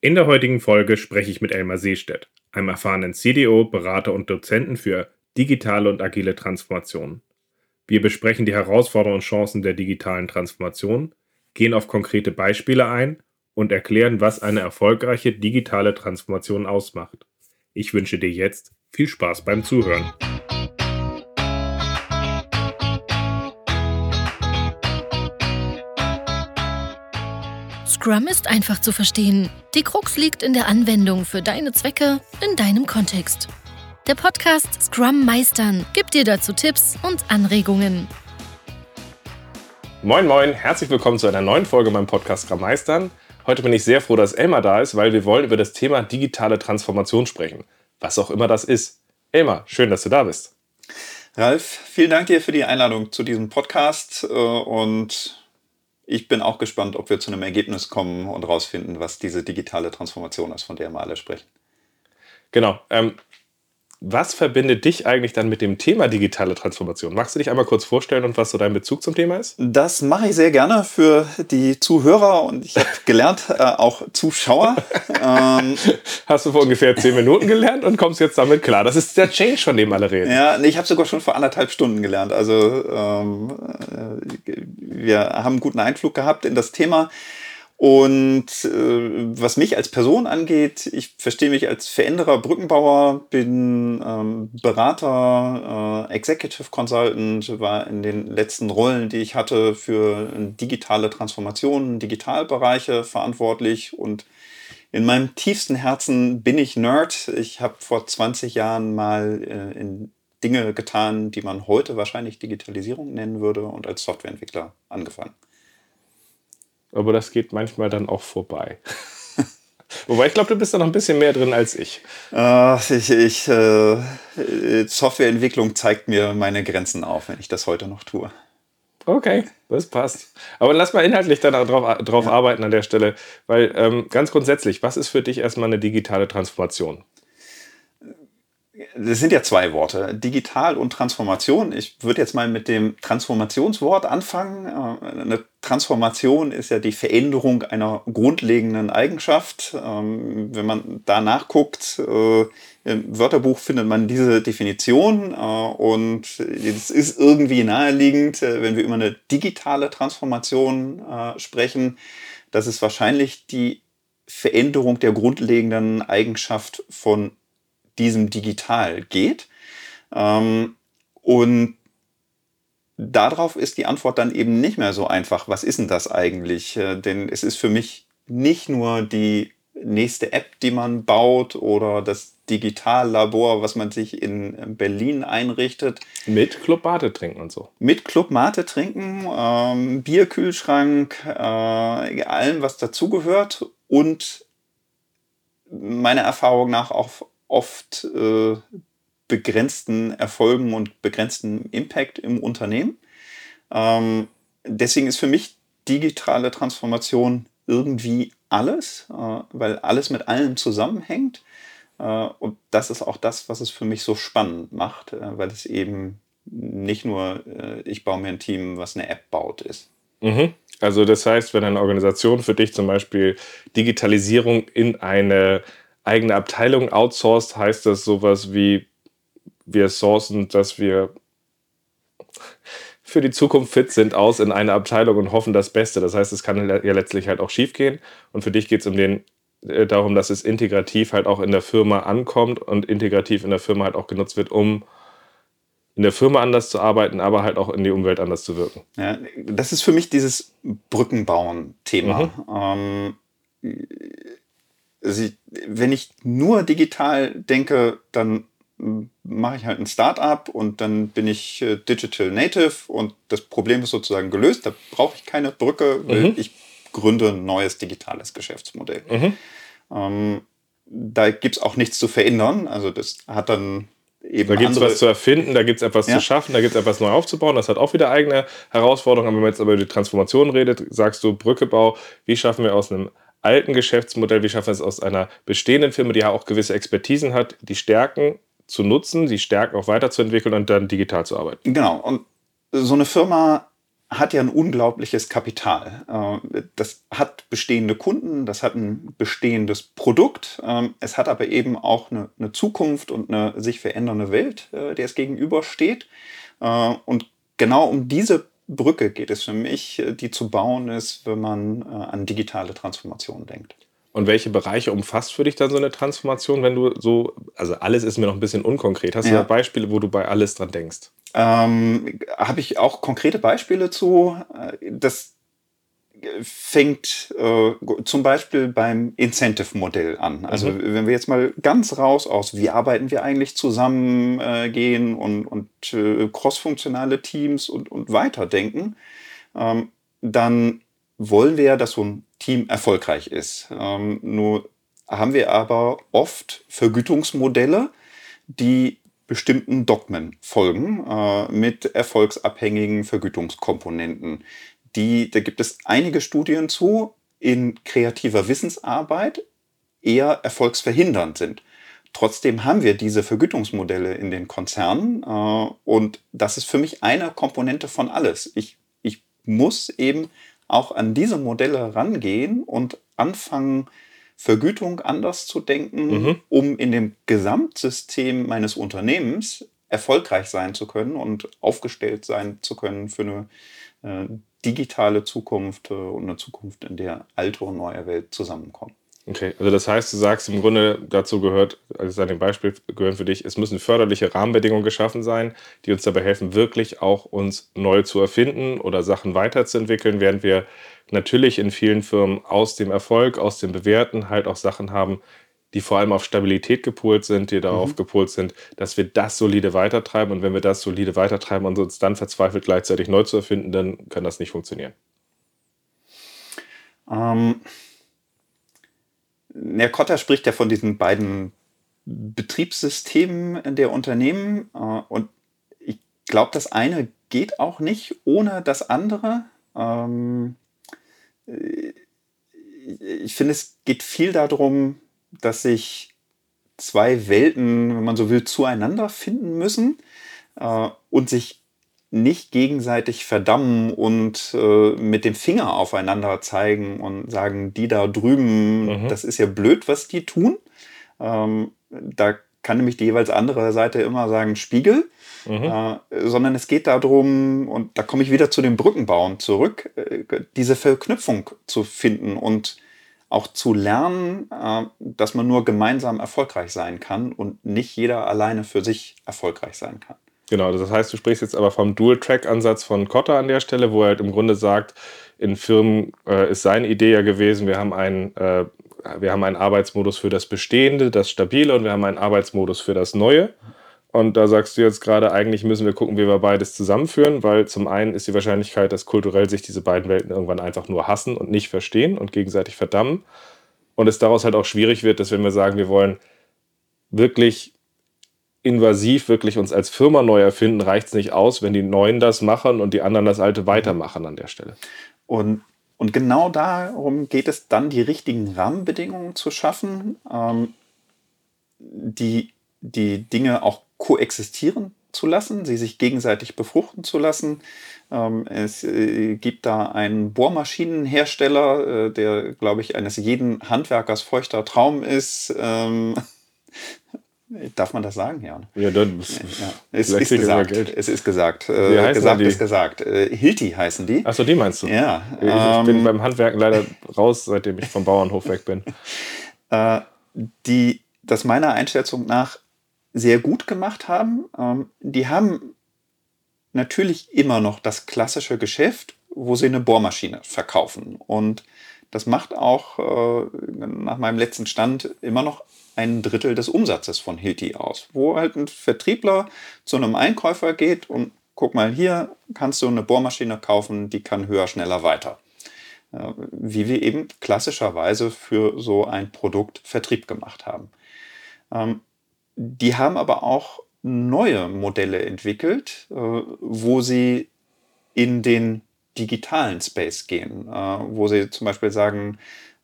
In der heutigen Folge spreche ich mit Elmar Seestedt, einem erfahrenen CDO, Berater und Dozenten für digitale und agile Transformation. Wir besprechen die Herausforderungen und Chancen der digitalen Transformation, gehen auf konkrete Beispiele ein und erklären, was eine erfolgreiche digitale Transformation ausmacht. Ich wünsche dir jetzt viel Spaß beim Zuhören. Scrum ist einfach zu verstehen. Die Krux liegt in der Anwendung für deine Zwecke in deinem Kontext. Der Podcast Scrum Meistern gibt dir dazu Tipps und Anregungen. Moin, moin, herzlich willkommen zu einer neuen Folge beim Podcast Scrum Meistern. Heute bin ich sehr froh, dass Elmar da ist, weil wir wollen über das Thema digitale Transformation sprechen. Was auch immer das ist. Elmar, schön, dass du da bist. Ralf, vielen Dank dir für die Einladung zu diesem Podcast äh, und ich bin auch gespannt, ob wir zu einem Ergebnis kommen und rausfinden, was diese digitale Transformation ist, von der wir alle sprechen. Genau. Ähm, was verbindet dich eigentlich dann mit dem Thema digitale Transformation? Magst du dich einmal kurz vorstellen und was so dein Bezug zum Thema ist? Das mache ich sehr gerne für die Zuhörer und ich habe gelernt, äh, auch Zuschauer. ähm, Hast du vor ungefähr zehn Minuten gelernt und kommst jetzt damit klar? Das ist der Change, von dem alle reden. Ja, nee, ich habe sogar schon vor anderthalb Stunden gelernt. Also ähm, äh, wir haben einen guten Einflug gehabt in das Thema. Und äh, was mich als Person angeht, ich verstehe mich als Veränderer, Brückenbauer, bin ähm, Berater, äh, Executive Consultant, war in den letzten Rollen, die ich hatte, für digitale Transformationen, Digitalbereiche verantwortlich und in meinem tiefsten Herzen bin ich Nerd. Ich habe vor 20 Jahren mal äh, in Dinge getan, die man heute wahrscheinlich Digitalisierung nennen würde und als Softwareentwickler angefangen aber das geht manchmal dann auch vorbei. Wobei ich glaube, du bist da noch ein bisschen mehr drin als ich. Uh, ich, ich äh, Softwareentwicklung zeigt mir meine Grenzen auf, wenn ich das heute noch tue. Okay, das passt. Aber lass mal inhaltlich dann drauf, drauf ja. arbeiten an der Stelle, weil ähm, ganz grundsätzlich, was ist für dich erstmal eine digitale Transformation? Das sind ja zwei Worte, digital und Transformation. Ich würde jetzt mal mit dem Transformationswort anfangen. Äh, eine Transformation ist ja die Veränderung einer grundlegenden Eigenschaft. Ähm, wenn man da nachguckt, äh, im Wörterbuch findet man diese Definition äh, und es ist irgendwie naheliegend, wenn wir über eine digitale Transformation sprechen, dass es wahrscheinlich die Veränderung der grundlegenden Eigenschaft von diesem Digital geht. Ähm, und darauf ist die Antwort dann eben nicht mehr so einfach. Was ist denn das eigentlich? Äh, denn es ist für mich nicht nur die nächste App, die man baut oder das Digitallabor, was man sich in Berlin einrichtet. Mit Club Mate trinken und so. Mit Club Mate trinken, ähm, Bierkühlschrank, äh, allem, was dazugehört und meiner Erfahrung nach auch oft äh, begrenzten Erfolgen und begrenzten Impact im Unternehmen. Ähm, deswegen ist für mich digitale Transformation irgendwie alles, äh, weil alles mit allem zusammenhängt. Äh, und das ist auch das, was es für mich so spannend macht, äh, weil es eben nicht nur, äh, ich baue mir ein Team, was eine App baut, ist. Mhm. Also das heißt, wenn eine Organisation für dich zum Beispiel Digitalisierung in eine eigene Abteilung outsourced, heißt das sowas wie, wir sourcen, dass wir für die Zukunft fit sind, aus in eine Abteilung und hoffen das Beste. Das heißt, es kann ja letztlich halt auch schief gehen. Und für dich geht es um den, äh, darum, dass es integrativ halt auch in der Firma ankommt und integrativ in der Firma halt auch genutzt wird, um in der Firma anders zu arbeiten, aber halt auch in die Umwelt anders zu wirken. Ja, das ist für mich dieses Brückenbauen-Thema. Mhm. Ähm, also ich, wenn ich nur digital denke, dann mache ich halt ein Startup und dann bin ich äh, Digital Native und das Problem ist sozusagen gelöst. Da brauche ich keine Brücke, weil mhm. ich gründe ein neues digitales Geschäftsmodell. Mhm. Ähm, da gibt es auch nichts zu verändern. Also das hat dann eben. Da gibt es was zu erfinden, da gibt es etwas ja. zu schaffen, da gibt es etwas neu aufzubauen. Das hat auch wieder eigene Herausforderungen. Aber wenn man jetzt aber über die Transformation redet, sagst du Brückebau, wie schaffen wir aus einem alten Geschäftsmodell, wie schaffen wir es aus einer bestehenden Firma, die ja auch gewisse Expertisen hat, die Stärken zu nutzen, die Stärken auch weiterzuentwickeln und dann digital zu arbeiten. Genau. Und so eine Firma hat ja ein unglaubliches Kapital. Äh, das hat bestehende Kunden, das hat ein bestehendes Produkt, ähm, es hat aber eben auch eine, Zukunft und eine sich verändernde Welt, äh, der es gegenübersteht. Äh, und genau um diese Brücke geht es für mich, die zu bauen ist, wenn man an digitale Transformation denkt. Und welche Bereiche umfasst für dich dann so eine Transformation, wenn du so, also alles ist mir noch ein bisschen unkonkret. Hast ja. du da Beispiele, wo du bei alles dran denkst? Ähm, Habe ich auch konkrete Beispiele zu? Das fängt äh, zum Beispiel beim Incentive-Modell an. Also mhm. wenn wir jetzt mal ganz raus aus, wie arbeiten wir eigentlich zusammen äh, gehen und, und äh, crossfunktionale Teams und, und weiterdenken, ähm, dann wollen wir ja, dass so ein Team erfolgreich ist. Ähm, nur haben wir aber oft Vergütungsmodelle, die bestimmten Dogmen folgen äh, mit erfolgsabhängigen Vergütungskomponenten. Die, da gibt es einige Studien zu, in kreativer Wissensarbeit eher erfolgsverhindernd sind. Trotzdem haben wir diese Vergütungsmodelle in den Konzernen äh, und das ist für mich eine Komponente von alles. Ich, ich muss eben auch an diese Modelle rangehen und anfangen, Vergütung anders zu denken, mhm. um in dem Gesamtsystem meines Unternehmens erfolgreich sein zu können und aufgestellt sein zu können für eine äh, digitale Zukunft äh, und eine Zukunft, in der alte und neue Welt zusammenkommen. Okay, also das heißt, du sagst im Grunde dazu gehört, also an dem Beispiel gehören für dich, es müssen förderliche Rahmenbedingungen geschaffen sein, die uns dabei helfen, wirklich auch uns neu zu erfinden oder Sachen weiterzuentwickeln, während wir natürlich in vielen Firmen aus dem Erfolg, aus dem Bewährten halt auch Sachen haben, die vor allem auf Stabilität gepolt sind, die darauf mhm. gepolt sind, dass wir das solide weitertreiben. Und wenn wir das solide weitertreiben und uns dann verzweifelt gleichzeitig neu zu erfinden, dann kann das nicht funktionieren. Ähm, Herr Kotter spricht ja von diesen beiden Betriebssystemen der Unternehmen. Äh, und ich glaube, das eine geht auch nicht ohne das andere. Ähm, ich finde, es geht viel darum, dass sich zwei Welten, wenn man so will, zueinander finden müssen äh, und sich nicht gegenseitig verdammen und äh, mit dem Finger aufeinander zeigen und sagen, die da drüben, mhm. das ist ja blöd, was die tun. Ähm, da kann nämlich die jeweils andere Seite immer sagen, Spiegel, mhm. äh, sondern es geht darum, und da komme ich wieder zu dem Brückenbauen zurück, äh, diese Verknüpfung zu finden und auch zu lernen, äh, dass man nur gemeinsam erfolgreich sein kann und nicht jeder alleine für sich erfolgreich sein kann. Genau, das heißt, du sprichst jetzt aber vom Dual-Track-Ansatz von Kotter an der Stelle, wo er halt im Grunde sagt, in Firmen äh, ist seine Idee ja gewesen, wir haben einen äh, wir haben einen Arbeitsmodus für das Bestehende, das Stabile und wir haben einen Arbeitsmodus für das Neue. Und da sagst du jetzt gerade, eigentlich müssen wir gucken, wie wir beides zusammenführen, weil zum einen ist die Wahrscheinlichkeit, dass kulturell sich diese beiden Welten irgendwann einfach nur hassen und nicht verstehen und gegenseitig verdammen. Und es daraus halt auch schwierig wird, dass wenn wir sagen, wir wollen wirklich invasiv wirklich uns als Firma neu erfinden, reicht es nicht aus, wenn die Neuen das machen und die anderen das Alte weitermachen an der Stelle. Und und genau darum geht es dann, die richtigen Rahmenbedingungen zu schaffen, ähm, die, die Dinge auch koexistieren zu lassen, sie sich gegenseitig befruchten zu lassen. Ähm, es äh, gibt da einen Bohrmaschinenhersteller, äh, der, glaube ich, eines jeden Handwerkers feuchter Traum ist. Ähm, Darf man das sagen, ja? Ja, dann ja. Es, ist gesagt. es ist gesagt. Äh, gesagt ist gesagt. Äh, Hilti heißen die. Achso, die meinst du? Ja. Ich, ich bin ähm, beim Handwerken leider raus, seitdem ich vom Bauernhof weg bin. Äh, die das meiner Einschätzung nach sehr gut gemacht haben. Ähm, die haben natürlich immer noch das klassische Geschäft, wo sie eine Bohrmaschine verkaufen. Und das macht auch äh, nach meinem letzten Stand immer noch ein Drittel des Umsatzes von Hilti aus, wo halt ein Vertriebler zu einem Einkäufer geht und guck mal, hier kannst du eine Bohrmaschine kaufen, die kann höher, schneller, weiter. Äh, wie wir eben klassischerweise für so ein Produkt Vertrieb gemacht haben. Ähm, die haben aber auch neue Modelle entwickelt, äh, wo sie in den digitalen Space gehen, äh, wo sie zum Beispiel sagen,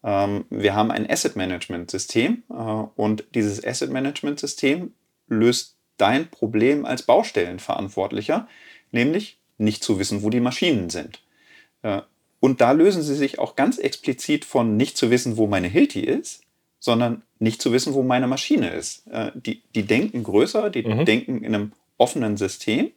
ähm, wir haben ein Asset Management System äh, und dieses Asset Management System löst dein Problem als Baustellenverantwortlicher, nämlich nicht zu wissen, wo die Maschinen sind. Und da lösen sie sich auch ganz explizit von nicht zu wissen, wo meine Hilti ist, sondern nicht zu wissen, wo meine Maschine ist. Äh, die, die denken größer, die mhm. denken in einem offenen System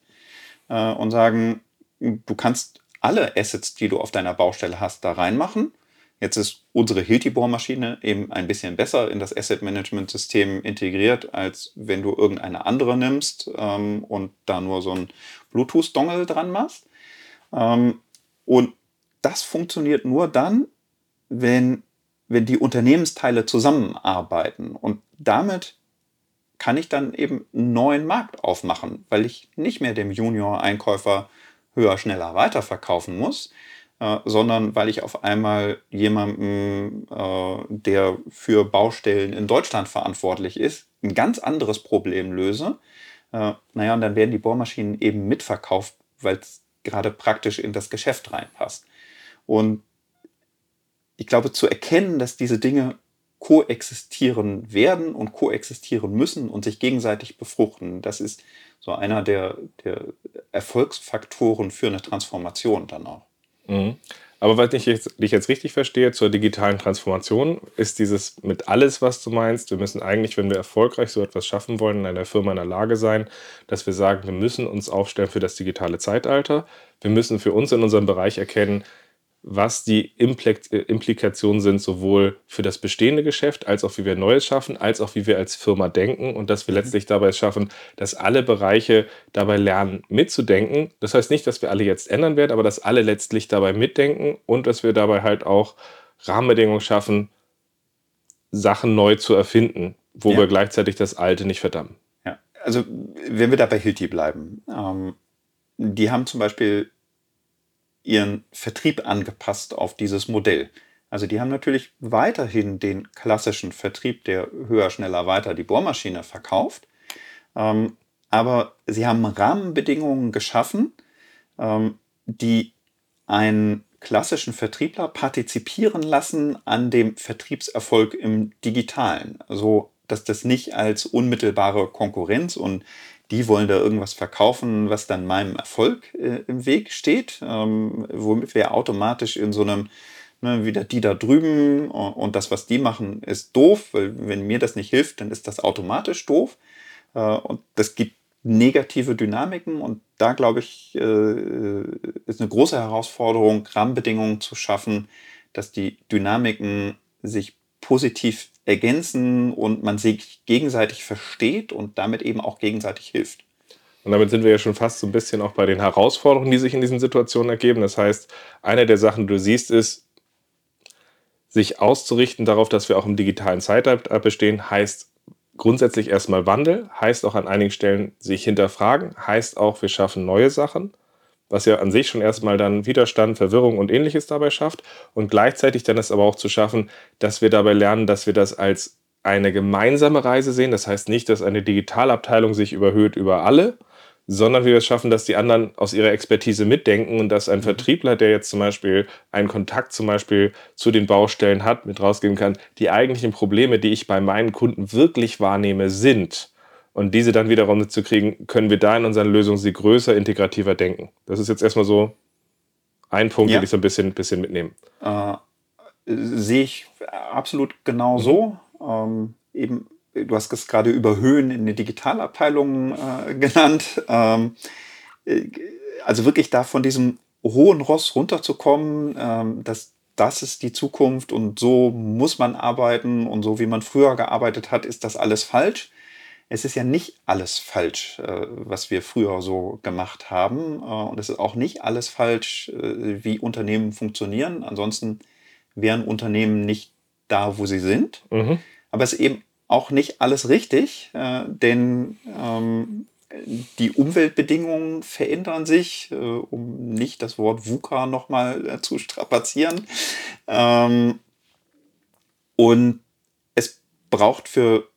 äh, und sagen, du kannst alle Assets, die du auf deiner Baustelle hast, da reinmachen. Jetzt ist unsere Hilti-Bohrmaschine eben ein bisschen besser in das Asset-Management-System integriert, als wenn du irgendeine andere nimmst ähm, und da nur so ein Bluetooth-Dongle dran machst. Ähm, und das funktioniert nur dann, wenn, wenn die Unternehmensteile zusammenarbeiten. Und damit kann ich dann eben einen neuen Markt aufmachen, weil ich nicht mehr dem Junior-Einkäufer höher, schneller weiterverkaufen muss, äh, sondern weil ich auf einmal jemanden, äh, der für Baustellen in Deutschland verantwortlich ist, ein ganz anderes Problem löse. Äh, naja, und dann werden die Bohrmaschinen eben mitverkauft, weil es gerade praktisch in das Geschäft reinpasst. Und ich glaube, zu erkennen, dass diese Dinge koexistieren werden und koexistieren müssen und sich gegenseitig befruchten, das ist so einer der, der Erfolgsfaktoren für eine Transformation dann auch. Mhm. Aber was ich jetzt, dich jetzt richtig verstehe zur digitalen Transformation, ist dieses mit alles, was du meinst. Wir müssen eigentlich, wenn wir erfolgreich so etwas schaffen wollen, in einer Firma in der Lage sein, dass wir sagen, wir müssen uns aufstellen für das digitale Zeitalter. Wir müssen für uns in unserem Bereich erkennen, was die äh, Implikationen sind, sowohl für das bestehende Geschäft, als auch wie wir Neues schaffen, als auch wie wir als Firma denken und dass wir mhm. letztlich dabei schaffen, dass alle Bereiche dabei lernen, mitzudenken. Das heißt nicht, dass wir alle jetzt ändern werden, aber dass alle letztlich dabei mitdenken und dass wir dabei halt auch Rahmenbedingungen schaffen, Sachen neu zu erfinden, wo ja. wir gleichzeitig das Alte nicht verdammen. Ja, also wenn wir da bei Hilti bleiben, ähm, die haben zum Beispiel ihren Vertrieb angepasst auf dieses Modell. Also die haben natürlich weiterhin den klassischen Vertrieb, der höher, schneller, weiter die Bohrmaschine verkauft. Ähm, aber sie haben Rahmenbedingungen geschaffen, ähm, die einen klassischen Vertriebler partizipieren lassen an dem Vertriebserfolg im digitalen. So dass das nicht als unmittelbare Konkurrenz und die wollen da irgendwas verkaufen, was dann meinem Erfolg äh, im Weg steht, ähm, womit wir automatisch in so einem, ne, wieder die da drüben und, das, was die machen, ist doof, weil wenn mir das nicht hilft, dann ist das automatisch doof. Äh, und das gibt negative Dynamiken und da glaube ich, äh, ist eine große Herausforderung, Rahmenbedingungen zu schaffen, dass die Dynamiken sich positiv ergänzen und man sich gegenseitig versteht und damit eben auch gegenseitig hilft. Und damit sind wir ja schon fast so ein bisschen auch bei den Herausforderungen, die sich in diesen Situationen ergeben. Das heißt, eine der Sachen, die du siehst, ist, sich auszurichten darauf, dass wir auch im digitalen Zeitalter bestehen, heißt grundsätzlich erstmal Wandel, heißt auch an einigen Stellen sich hinterfragen, heißt auch, wir schaffen neue Sachen was ja an sich schon erstmal dann Widerstand, Verwirrung und ähnliches dabei schafft und gleichzeitig dann es aber auch zu schaffen, dass wir dabei lernen, dass wir das als eine gemeinsame Reise sehen. Das heißt nicht, dass eine Digitalabteilung sich überhöht über alle, sondern wir es schaffen, dass die anderen aus ihrer Expertise mitdenken und dass ein mhm. Vertriebler, der jetzt zum Beispiel einen Kontakt zum Beispiel zu den Baustellen hat, mit rausgeben kann, die eigentlichen Probleme, die ich bei meinen Kunden wirklich wahrnehme, sind und diese dann wiederum zu kriegen, können wir da in unseren Lösungen sie größer, integrativer denken. Das ist jetzt erstmal so ein Punkt, ja. den ich so ein bisschen, bisschen mitnehme. Äh, sehe ich absolut genau mhm. so. Ähm, eben, du hast es gerade überhöhen in den Digitalabteilungen äh, genannt. Ähm, äh, also wirklich da von diesem hohen Ross runterzukommen, ähm, dass das ist die Zukunft und so muss man arbeiten und so wie man früher gearbeitet hat, ist das alles falsch es ist ja nicht alles falsch, äh, was wir früher so gemacht haben. Äh, und es ist auch nicht alles falsch, äh, wie Unternehmen funktionieren. Ansonsten wären Unternehmen nicht da, wo sie sind. Mhm. Aber es ist eben auch nicht alles richtig, denn ähm, die Umweltbedingungen verändern sich, um nicht das Wort VUCA nochmal zu strapazieren. Ähm, und es braucht für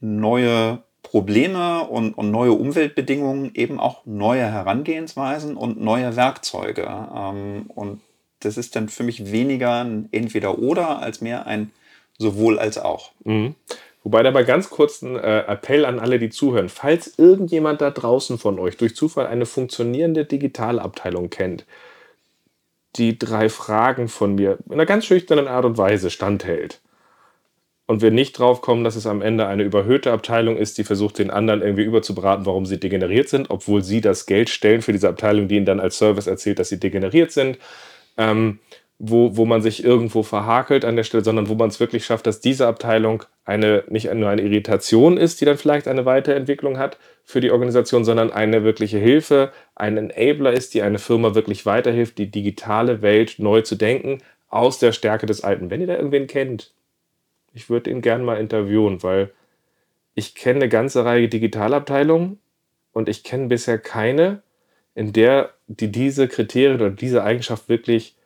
neue Probleme und, und, neue Umweltbedingungen eben auch neue Herangehensweisen und neue Werkzeuge. Ähm, und das ist dann für mich weniger ein Entweder-Oder als mehr ein sowohl als auch. Mhm. Wobei dabei ganz kurz ein äh, Appell an alle, die zuhören. Falls irgendjemand da draußen von euch durch Zufall eine funktionierende Digitalabteilung kennt, die drei Fragen von mir in einer ganz schüchternen Art und Weise standhält und wir nicht drauf kommen, dass es am Ende eine überhöhte Abteilung ist, die versucht, den anderen irgendwie überzubraten, warum sie degeneriert sind, obwohl sie das Geld stellen für diese Abteilung, die ihnen dann als Service erzählt, dass sie degeneriert sind. Ähm, wo, wo man sich irgendwo verhakelt an der Stelle, sondern wo man es wirklich schafft, dass diese Abteilung eine, nicht nur eine Irritation ist, die dann vielleicht eine Weiterentwicklung hat für die Organisation, sondern eine wirkliche Hilfe, ein Enabler ist, die eine Firma wirklich weiterhilft, die digitale Welt neu zu denken, aus der Stärke des Alten. Wenn ihr da irgendwen kennt, ich würde ihn gerne mal interviewen, weil ich kenne eine ganze Reihe Digitalabteilungen und ich kenne bisher keine, in der die diese Kriterien oder diese Eigenschaft wirklich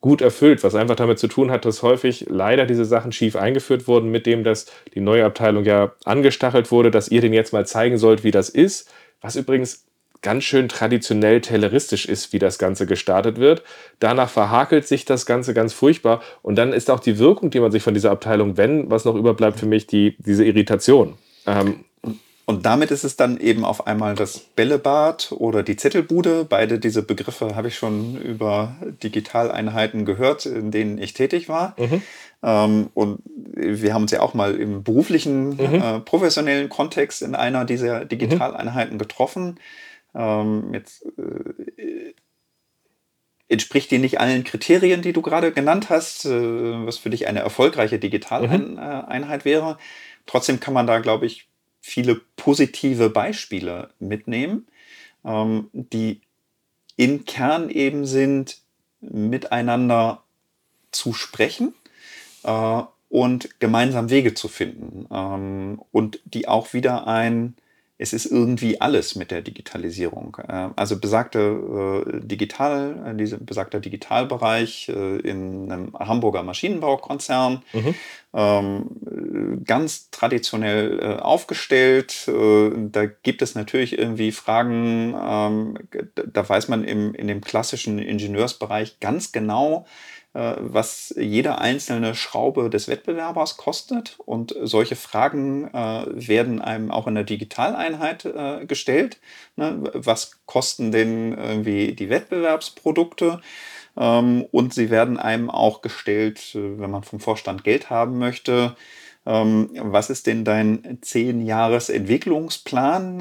gut erfüllt, was einfach damit zu tun hat, dass häufig leider diese Sachen schief eingeführt wurden, mit dem, dass die neue Abteilung ja angestachelt wurde, dass ihr den jetzt mal zeigen sollt, wie das ist, was übrigens ganz schön traditionell telleristisch ist, wie das Ganze gestartet wird. Danach verhakelt sich das Ganze ganz furchtbar und dann ist auch die Wirkung, die man sich von dieser Abteilung, wenn was noch überbleibt für mich, die, diese Irritation. Ähm, und damit ist es dann eben auf einmal das Bällebad oder die Zettelbude. Beide diese Begriffe habe ich schon über Digitaleinheiten gehört, in denen ich tätig war. Mhm. Ähm, und wir haben uns ja auch mal im beruflichen, mhm. äh, professionellen Kontext in einer dieser Digitaleinheiten getroffen. Ähm, jetzt äh, entspricht die nicht allen Kriterien, die du gerade genannt hast, äh, was für dich eine erfolgreiche Digitaleinheit mhm. wäre. Trotzdem kann man da, glaube ich, viele positive Beispiele mitnehmen, ähm, die im Kern eben sind, miteinander zu sprechen äh, und gemeinsam Wege zu finden ähm, und die auch wieder ein es ist irgendwie alles mit der Digitalisierung. Äh, also besagte äh, Digital, äh, diese besagter Digitalbereich in einem Hamburger Maschinenbaukonzern, mhm. Ähm, ganz traditionell aufgestellt. Da gibt es natürlich irgendwie Fragen, ähm, da weiß man im, in dem klassischen Ingenieursbereich ganz genau, was jede einzelne Schraube des Wettbewerbers kostet. Und solche Fragen äh, werden einem auch in der Digitaleinheit äh, gestellt. Ne? Was kosten denn irgendwie die Wettbewerbsprodukte? Ähm, und sie werden einem auch gestellt, wenn man vom Vorstand Geld haben möchte. Ähm, was ist denn dein 10-Jahres-Entwicklungsplan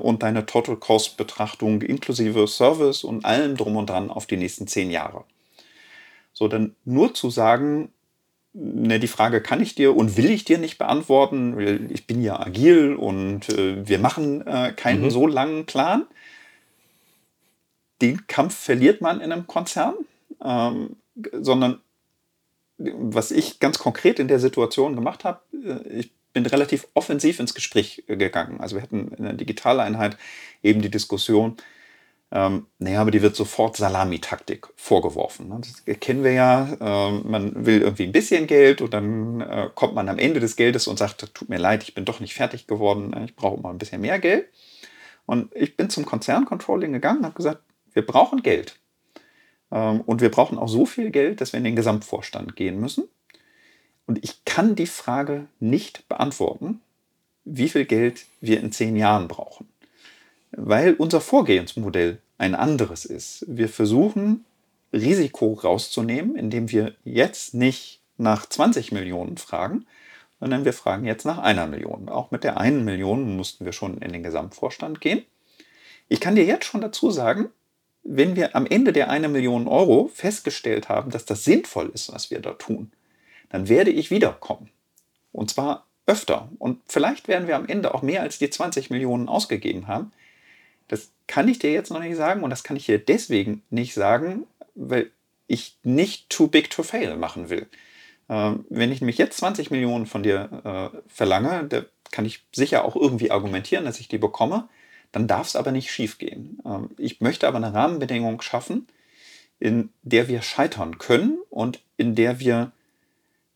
und deine Total Cost-Betrachtung inklusive Service und allem drum und dran auf die nächsten 10 Jahre? So, dann nur zu sagen, ne, die Frage kann ich dir und will ich dir nicht beantworten, ich bin ja agil und äh, wir machen äh, keinen mhm. so langen Plan. Den Kampf verliert man in einem Konzern, ähm, sondern was ich ganz konkret in der Situation gemacht habe, äh, ich bin relativ offensiv ins Gespräch gegangen. Also wir hatten in der Digitaleinheit eben die Diskussion, ähm, naja, aber die wird sofort Salamitaktik vorgeworfen. Ne? Das kennen wir ja. Ähm, man will irgendwie ein bisschen Geld und dann äh, kommt man am Ende des Geldes und sagt, tut mir leid, ich bin doch nicht fertig geworden, ne? ich brauche mal ein bisschen mehr Geld. Und ich bin zum Konzerncontrolling gegangen und habe gesagt, wir brauchen Geld. Ähm, und wir brauchen auch so viel Geld, dass wir in den Gesamtvorstand gehen müssen. Und ich kann die Frage nicht beantworten, wie viel Geld wir in zehn Jahren brauchen weil unser Vorgehensmodell ein anderes ist. Wir versuchen, Risiko rauszunehmen, indem wir jetzt nicht nach 20 Millionen fragen, sondern wir fragen jetzt nach einer Million. Auch mit der einen Million mussten wir schon in den Gesamtvorstand gehen. Ich kann dir jetzt schon dazu sagen, wenn wir am Ende der eine Million Euro festgestellt haben, dass das sinnvoll ist, was wir da tun, dann werde ich wiederkommen. Und zwar öfter. Und vielleicht werden wir am Ende auch mehr als die 20 Millionen ausgegeben haben, das kann ich dir jetzt noch nicht sagen und das kann ich dir deswegen nicht sagen, weil ich nicht too big to fail machen will. Ähm, wenn ich mich jetzt 20 Millionen von dir äh, verlange, da kann ich sicher auch irgendwie argumentieren, dass ich die bekomme, dann darf es aber nicht schief gehen. Ähm, ich möchte aber eine Rahmenbedingung schaffen, in der wir scheitern können und in der wir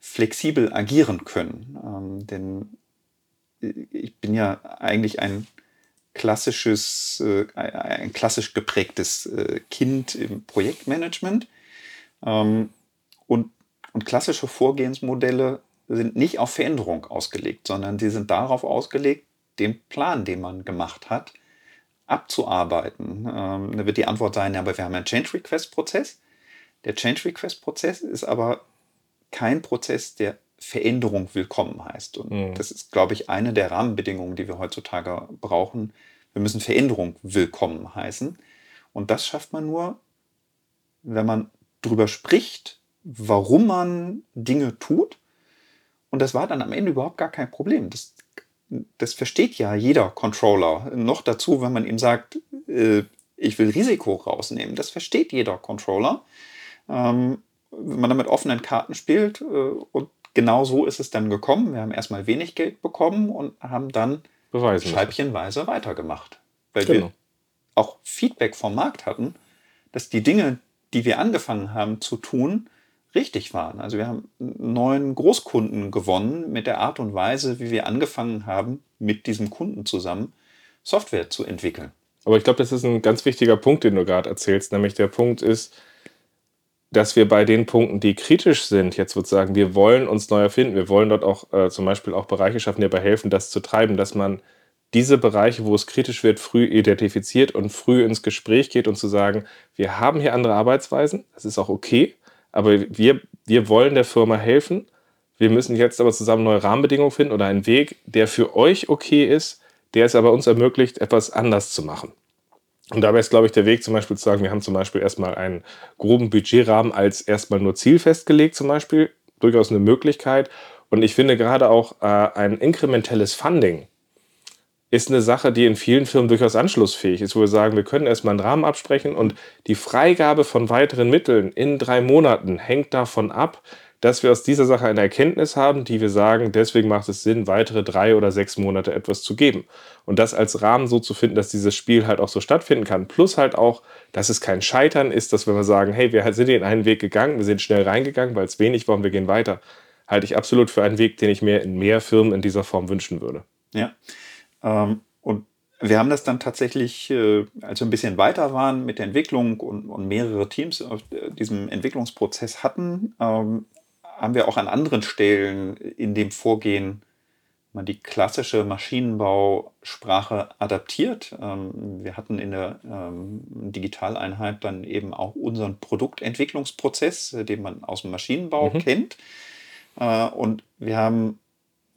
flexibel agieren können. Ähm, denn ich bin ja eigentlich ein klassisches, äh, ein klassisch geprägtes äh, Kind im Projektmanagement. Ähm, und, und klassische Vorgehensmodelle sind nicht auf Veränderung ausgelegt, sondern sie sind darauf ausgelegt, den Plan, den man gemacht hat, abzuarbeiten. Ähm, da wird die Antwort sein, aber wir haben einen Change Request Prozess. Der Change Request Prozess ist aber kein Prozess, der Veränderung willkommen heißt. Und mhm. das ist, glaube ich, eine der Rahmenbedingungen, die wir heutzutage brauchen. Wir müssen Veränderung willkommen heißen. Und das schafft man nur, wenn man darüber spricht, warum man Dinge tut. Und das war dann am Ende überhaupt gar kein Problem. Das, das versteht ja jeder Controller. Noch dazu, wenn man ihm sagt, äh, ich will Risiko rausnehmen. Das versteht jeder Controller. Ähm, wenn man damit offenen Karten spielt. Äh, und genau so ist es dann gekommen. Wir haben erstmal wenig Geld bekommen und haben dann Beweisen scheibchenweise müssen. weitergemacht. Weil genau. wir auch Feedback vom Markt hatten, dass die Dinge, die wir angefangen haben zu tun, richtig waren. Also wir haben neuen Großkunden gewonnen mit der Art und Weise, wie wir angefangen haben, mit diesem Kunden zusammen Software zu entwickeln. Aber ich glaube, das ist ein ganz wichtiger Punkt, den du gerade erzählst. Nämlich der Punkt ist, dass wir bei den Punkten, die kritisch sind, jetzt sozusagen, wir wollen uns neu erfinden, wir wollen dort auch äh, zum Beispiel auch Bereiche schaffen, die dabei helfen, das zu treiben, dass man diese Bereiche, wo es kritisch wird, früh identifiziert und früh ins Gespräch geht und zu sagen, wir haben hier andere Arbeitsweisen, das ist auch okay, aber wir, wir wollen der Firma helfen. Wir müssen jetzt aber zusammen neue Rahmenbedingungen finden oder einen Weg, der für euch okay ist, der es aber uns ermöglicht, etwas anders zu machen. Und dabei ist, glaube ich, der Weg zum Beispiel zu sagen, wir haben zum Beispiel erstmal einen groben Budgetrahmen als erstmal nur Ziel festgelegt, zum Beispiel, durchaus eine Möglichkeit. Und ich finde gerade auch äh, ein inkrementelles Funding ist eine Sache, die in vielen Firmen durchaus anschlussfähig ist, wo wir sagen, wir können erstmal einen Rahmen absprechen und die Freigabe von weiteren Mitteln in drei Monaten hängt davon ab, dass wir aus dieser Sache eine Erkenntnis haben, die wir sagen, deswegen macht es Sinn, weitere drei oder sechs Monate etwas zu geben. Und das als Rahmen so zu finden, dass dieses Spiel halt auch so stattfinden kann. Plus halt auch, dass es kein Scheitern ist, dass wenn wir sagen, hey, wir sind in einen Weg gegangen, wir sind schnell reingegangen, weil es wenig war und wir gehen weiter, halte ich absolut für einen Weg, den ich mir in mehr Firmen in dieser Form wünschen würde. Ja. Ähm, und wir haben das dann tatsächlich, äh, als wir ein bisschen weiter waren mit der Entwicklung und, mehrere Teams auf diesem Entwicklungsprozess hatten, ähm, haben wir auch an anderen Stellen in dem Vorgehen mal die klassische Maschinenbausprache adaptiert. Ähm, wir hatten in der ähm, Digitaleinheit dann eben auch unseren Produktentwicklungsprozess, äh, den man aus dem Maschinenbau mhm. kennt. Äh, und wir haben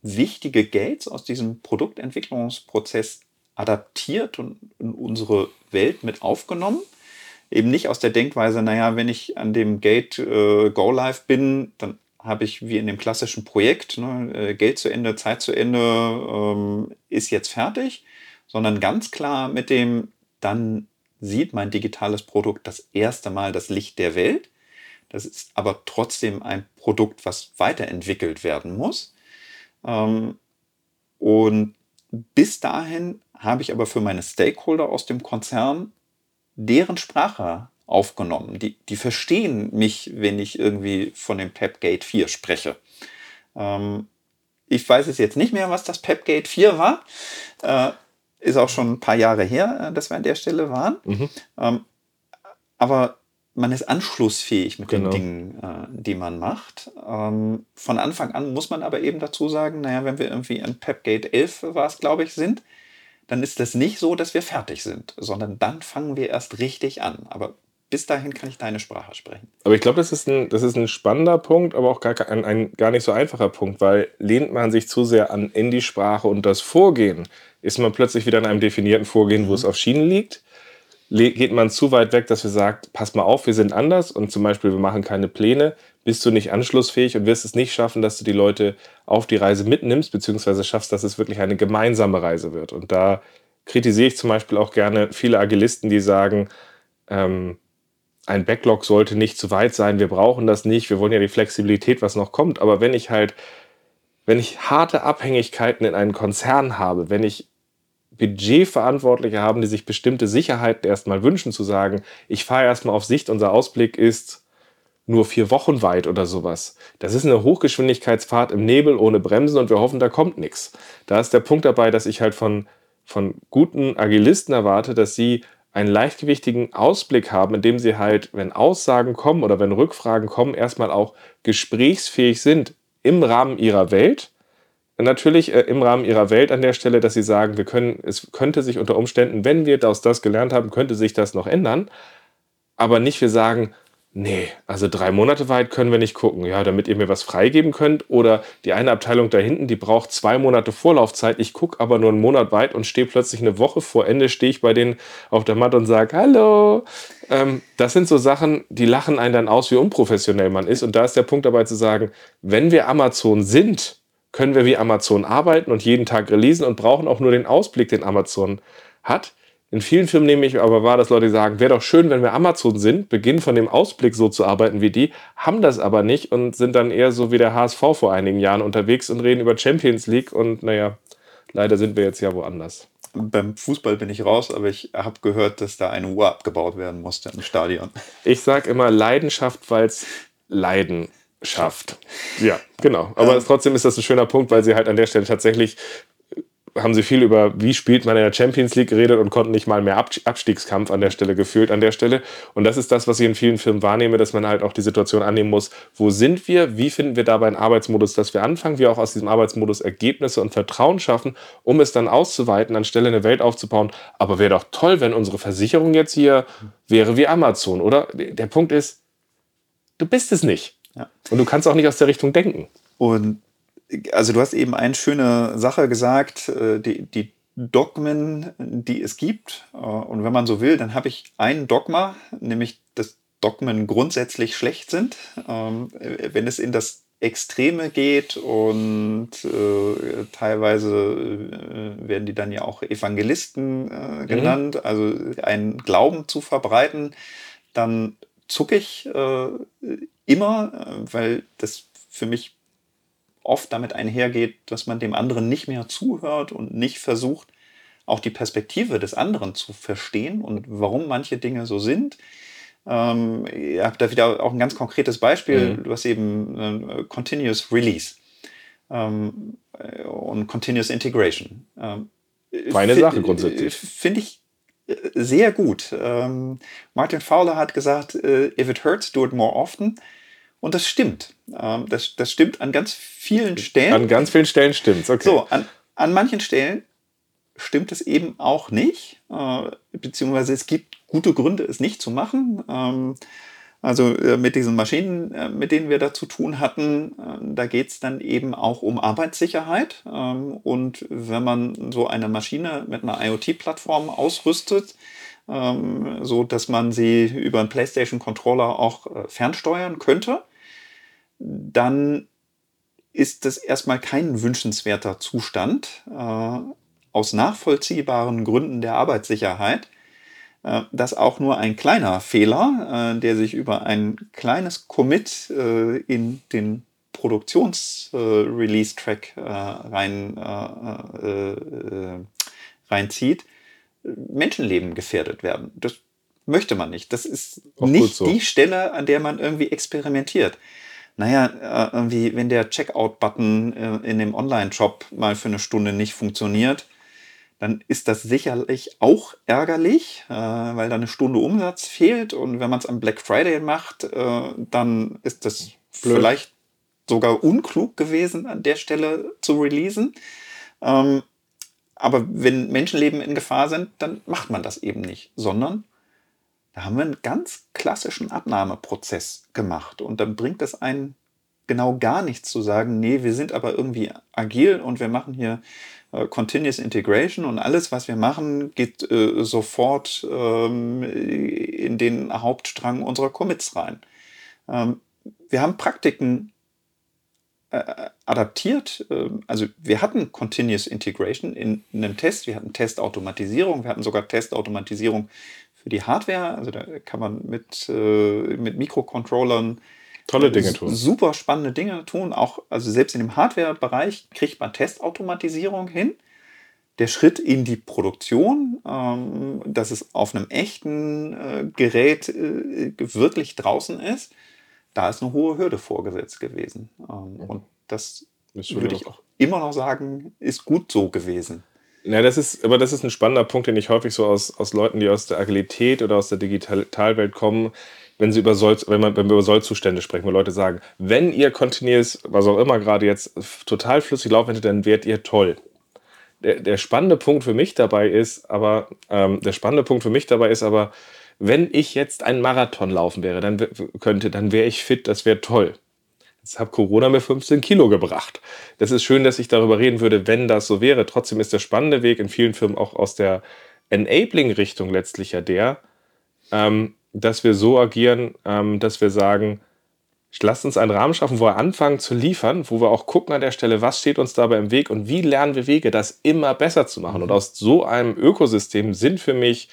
wichtige Gates aus diesem Produktentwicklungsprozess adaptiert und in unsere Welt mit aufgenommen eben nicht aus der Denkweise, naja, wenn ich an dem Gate äh, Go Live bin, dann habe ich wie in dem klassischen Projekt, ne, äh, Geld zu Ende, Zeit zu Ende, ähm, ist jetzt fertig, sondern ganz klar mit dem, dann sieht mein digitales Produkt das erste Mal das Licht der Welt. Das ist aber trotzdem ein Produkt, was weiterentwickelt werden muss. Ähm, und bis dahin habe ich aber für meine Stakeholder aus dem Konzern deren Sprache aufgenommen. Die, die verstehen mich, wenn ich irgendwie von dem Pepgate 4 spreche. Ähm, ich weiß es jetzt nicht mehr, was das Pepgate 4 war. Äh, ist auch schon ein paar Jahre her, äh, dass wir an der Stelle waren. Mhm. Ähm, aber man ist anschlussfähig mit genau. den Dingen, äh, die man macht. Ähm, von Anfang an muss man aber eben dazu sagen, naja, wenn wir irgendwie an Pepgate 11 war es, glaube ich, sind, dann ist das nicht so, dass wir fertig sind, sondern dann fangen wir erst richtig an. Aber bis dahin kann ich deine Sprache sprechen. Aber ich glaube, das, ist ein, das ist ein spannender Punkt, aber auch gar, ein, ein gar nicht so einfacher Punkt, weil lehnt man sich zu sehr an in die Sprache und das Vorgehen, ist man plötzlich wieder in einem definierten Vorgehen, mhm. wo es auf Schienen liegt. Geht man zu weit weg, dass wir sagen, pass mal auf, wir sind anders und zum Beispiel, wir machen keine Pläne, bist du nicht anschlussfähig und wirst es nicht schaffen, dass du die Leute auf die Reise mitnimmst, beziehungsweise schaffst, dass es wirklich eine gemeinsame Reise wird. Und da kritisiere ich zum Beispiel auch gerne viele Agilisten, die sagen, ähm, ein Backlog sollte nicht zu weit sein, wir brauchen das nicht, wir wollen ja die Flexibilität, was noch kommt. Aber wenn ich halt, wenn ich harte Abhängigkeiten in einem Konzern habe, wenn ich Budgetverantwortliche habe, die sich bestimmte Sicherheiten erstmal wünschen, zu sagen, ich fahre erstmal auf Sicht, unser Ausblick ist nur vier Wochen weit oder sowas. Das ist eine Hochgeschwindigkeitsfahrt im Nebel ohne Bremsen und wir hoffen, da kommt nichts. Da ist der Punkt dabei, dass ich halt von, von guten Agilisten erwarte, dass sie einen leichtgewichtigen Ausblick haben, indem sie halt, wenn Aussagen kommen oder wenn Rückfragen kommen, erstmal auch gesprächsfähig sind im Rahmen ihrer Welt. natürlich äh, im Rahmen ihrer Welt an der Stelle, dass sie sagen, wir können, es könnte sich unter Umständen, wenn wir aus das gelernt haben, könnte sich das noch ändern. Aber nicht wir sagen, nee, also drei Monate weit können wir nicht gucken, ja, damit ihr mir was freigeben könnt. Oder die eine Abteilung da hinten, die braucht zwei Monate Vorlaufzeit. Ich gucke aber nur einen Monat weit und stehe plötzlich eine Woche vor Ende, stehe ich bei denen auf der Matte und sage, hallo. Ähm, das sind so Sachen, die lachen einen dann aus, wie unprofessionell man ist. Und da ist der Punkt dabei zu sagen, wenn wir Amazon sind, können wir wie Amazon arbeiten und jeden Tag releasen und brauchen auch nur den Ausblick, den Amazon hat. In vielen Firmen nehme ich aber wahr, dass Leute sagen, wäre doch schön, wenn wir Amazon sind, beginnen von dem Ausblick so zu arbeiten wie die, haben das aber nicht und sind dann eher so wie der HSV vor einigen Jahren unterwegs und reden über Champions League und naja, leider sind wir jetzt ja woanders. Beim Fußball bin ich raus, aber ich habe gehört, dass da eine Uhr abgebaut werden musste im Stadion. Ich sage immer Leidenschaft, weil es Leiden schafft. Ja, genau. Aber ähm, trotzdem ist das ein schöner Punkt, weil sie halt an der Stelle tatsächlich haben sie viel über, wie spielt man in der Champions League geredet und konnten nicht mal mehr Abstiegskampf an der Stelle gefühlt an der Stelle. Und das ist das, was ich in vielen Firmen wahrnehme, dass man halt auch die Situation annehmen muss, wo sind wir, wie finden wir dabei einen Arbeitsmodus, dass wir anfangen, wir auch aus diesem Arbeitsmodus Ergebnisse und Vertrauen schaffen, um es dann auszuweiten, anstelle eine Welt aufzubauen. Aber wäre doch toll, wenn unsere Versicherung jetzt hier wäre wie Amazon, oder? Der Punkt ist, du bist es nicht. Ja. Und du kannst auch nicht aus der Richtung denken. Und also du hast eben eine schöne Sache gesagt, äh, die, die Dogmen, die es gibt. Äh, und wenn man so will, dann habe ich ein Dogma, nämlich dass Dogmen grundsätzlich schlecht sind. Ähm, wenn es in das Extreme geht und äh, teilweise äh, werden die dann ja auch Evangelisten äh, mhm. genannt, mhm. also einen Glauben zu verbreiten, dann zucke ich immer, weil das für mich oft damit einhergeht, dass man dem anderen nicht mehr zuhört und nicht versucht, auch die Perspektive des anderen zu verstehen und warum manche Dinge so sind. Ähm, ihr habt da wieder auch ein ganz konkretes Beispiel. Mhm. Du hast eben äh, Continuous Release ähm, äh, und Continuous Integration. Ähm, Meine Sache grundsätzlich. Finde ich äh, sehr gut. Ähm, Martin Fowler hat gesagt, if it hurts, do it more often. Und das stimmt. Ähm, das, das stimmt an ganz vielen Stellen. An ganz vielen Stellen stimmt es, okay. So, an, an manchen Stellen stimmt es eben auch nicht, äh, beziehungsweise es gibt gute Gründe, es nicht zu machen. Ähm, also äh, mit diesen Maschinen, äh, mit denen wir da zu tun hatten, da geht es dann eben auch um Arbeitssicherheit. Ähm, und wenn man so eine Maschine mit einer IoT-Plattform ausrüstet, so dass man sie über einen PlayStation-Controller auch fernsteuern könnte, dann ist das erstmal kein wünschenswerter Zustand äh, aus nachvollziehbaren Gründen der Arbeitssicherheit, äh, dass auch nur ein kleiner Fehler, äh, der sich über ein kleines Commit äh, in den Produktions-Release-Track äh, rein, äh, reinzieht, Menschenleben gefährdet werden. Das möchte man nicht. Das ist auch nicht so. die Stelle, an der man irgendwie experimentiert naja, äh, irgendwie, wenn der Checkout-Button äh, in dem Online-Shop mal für eine Stunde nicht funktioniert, dann ist das sicherlich auch ärgerlich, äh, weil da eine Stunde Umsatz fehlt. Und wenn man es am Black Friday macht, dann ist das Blöd. vielleicht sogar unklug gewesen, an der Stelle zu releasen. Ähm, aber wenn Menschenleben in Gefahr sind, dann macht man das eben nicht, sondern da haben wir einen ganz klassischen Abnahmeprozess gemacht. Und dann bringt es einen genau gar nichts zu sagen, nee, wir sind aber irgendwie agil und wir machen hier äh, Continuous Integration und alles, was wir machen, geht äh, sofort ähm, in den Hauptstrang unserer Commits rein. Ähm, wir haben Praktiken äh, adaptiert. Ähm, also wir hatten Continuous Integration in, in einem Test, wir hatten Testautomatisierung, wir hatten sogar Testautomatisierung für die Hardware. Also da kann man mit, äh, mit Mikrocontrollern tolle Dinge tun. Super spannende Dinge tun. Auch, also selbst in dem Hardware-Bereich kriegt man Testautomatisierung hin. Der Schritt in die Produktion, ähm, dass es auf einem echten äh, Gerät äh, wirklich draußen ist, da ist eine hohe Hürde vorgesetzt gewesen. Ähm, und das würde ich auch immer noch sagen, ist gut so gewesen Ja, das ist, aber das ist ein spannender Punkt, den ich häufig so aus, aus Leuten, die aus der Agilität oder aus der Digitalwelt kommen, wenn sie über Soll, wenn, man, wenn wir über Sollzustände sprechen, wo Leute sagen, wenn ihr kontinuierlich, was auch immer gerade jetzt total flüssig laufen dann werdet ihr toll. Der, der spannende Punkt für mich dabei ist, aber ähm, der spannende Punkt für mich dabei ist aber, wenn ich jetzt einen Marathon laufen wäre, dann könnte, dann wäre ich fit, das wäre toll. Jetzt hat Corona mir 15 Kilo gebracht. Das ist schön, dass ich darüber reden würde, wenn das so wäre. Trotzdem ist der spannende Weg in vielen Firmen auch aus der Enabling-Richtung letztlich ja der, ähm, dass wir so agieren, ähm, dass wir sagen, lasst uns einen Rahmen schaffen, wo wir anfangen zu liefern, wo wir auch gucken an der Stelle, was steht uns dabei im Weg und wie lernen wir Wege, das immer besser zu machen. Und mhm. aus so einem Ökosystem sind für mich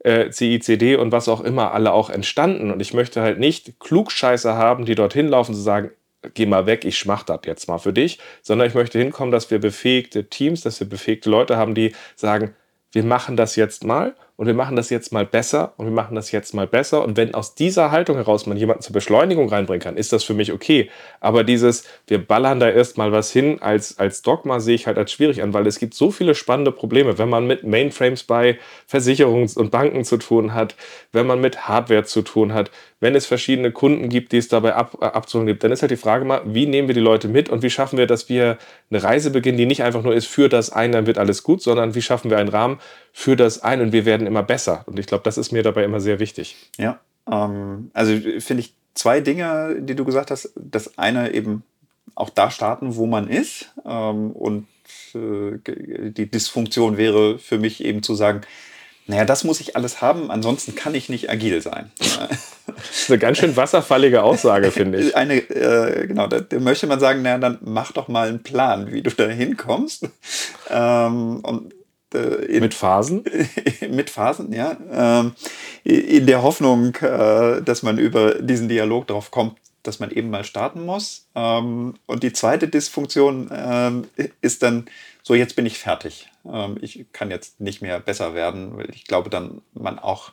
äh, CICD und was auch immer alle auch entstanden. Und ich möchte halt nicht Klugscheißer haben, die dorthin laufen zu sagen, geh mal weg, ich schmach das jetzt mal für dich, sondern ich möchte hinkommen, dass wir befähigte Teams, dass wir befähigte Leute haben, die sagen, wir machen das jetzt mal und wir machen das jetzt mal besser und wir machen das jetzt mal besser. Und wenn aus dieser Haltung heraus man jemanden zur Beschleunigung reinbringen kann, ist das für mich okay. Aber dieses, wir ballern da erstmal was hin, als, als Dogma sehe ich halt als schwierig an, weil es gibt so viele spannende Probleme, wenn man mit Mainframes bei Versicherungs- und Banken zu tun hat, wenn man mit Hardware zu tun hat, wenn es verschiedene Kunden gibt, die es dabei ab, äh, abzuholen gibt, dann ist halt die Frage mal, wie nehmen wir die Leute mit und wie schaffen wir, dass wir eine Reise beginnen, die nicht einfach nur ist, für das ein, dann wird alles gut, sondern wie schaffen wir einen Rahmen für das ein und wir werden immer besser. Und ich glaube, das ist mir dabei immer sehr wichtig. Ja, ähm, also finde ich zwei Dinge, die du gesagt hast. Das eine eben auch da starten, wo man ist ähm, und äh, die Dysfunktion wäre für mich eben zu sagen, naja, das muss ich alles haben, ansonsten kann ich nicht agil sein. Das ist eine ganz schön wasserfallige Aussage, finde ich. Eine, äh, genau, da, möchte man sagen, naja, dann mach doch mal einen Plan, wie du da hinkommst. Ähm, und, äh, in, mit Phasen? mit Phasen, ja. Ähm, in der Hoffnung, äh, dass man über diesen Dialog drauf kommt, dass man eben mal starten muss. Ähm, und die zweite Dysfunktion ähm, ist dann, so jetzt bin ich fertig. Ähm, ich kann jetzt nicht mehr besser werden, weil ich glaube, dann man auch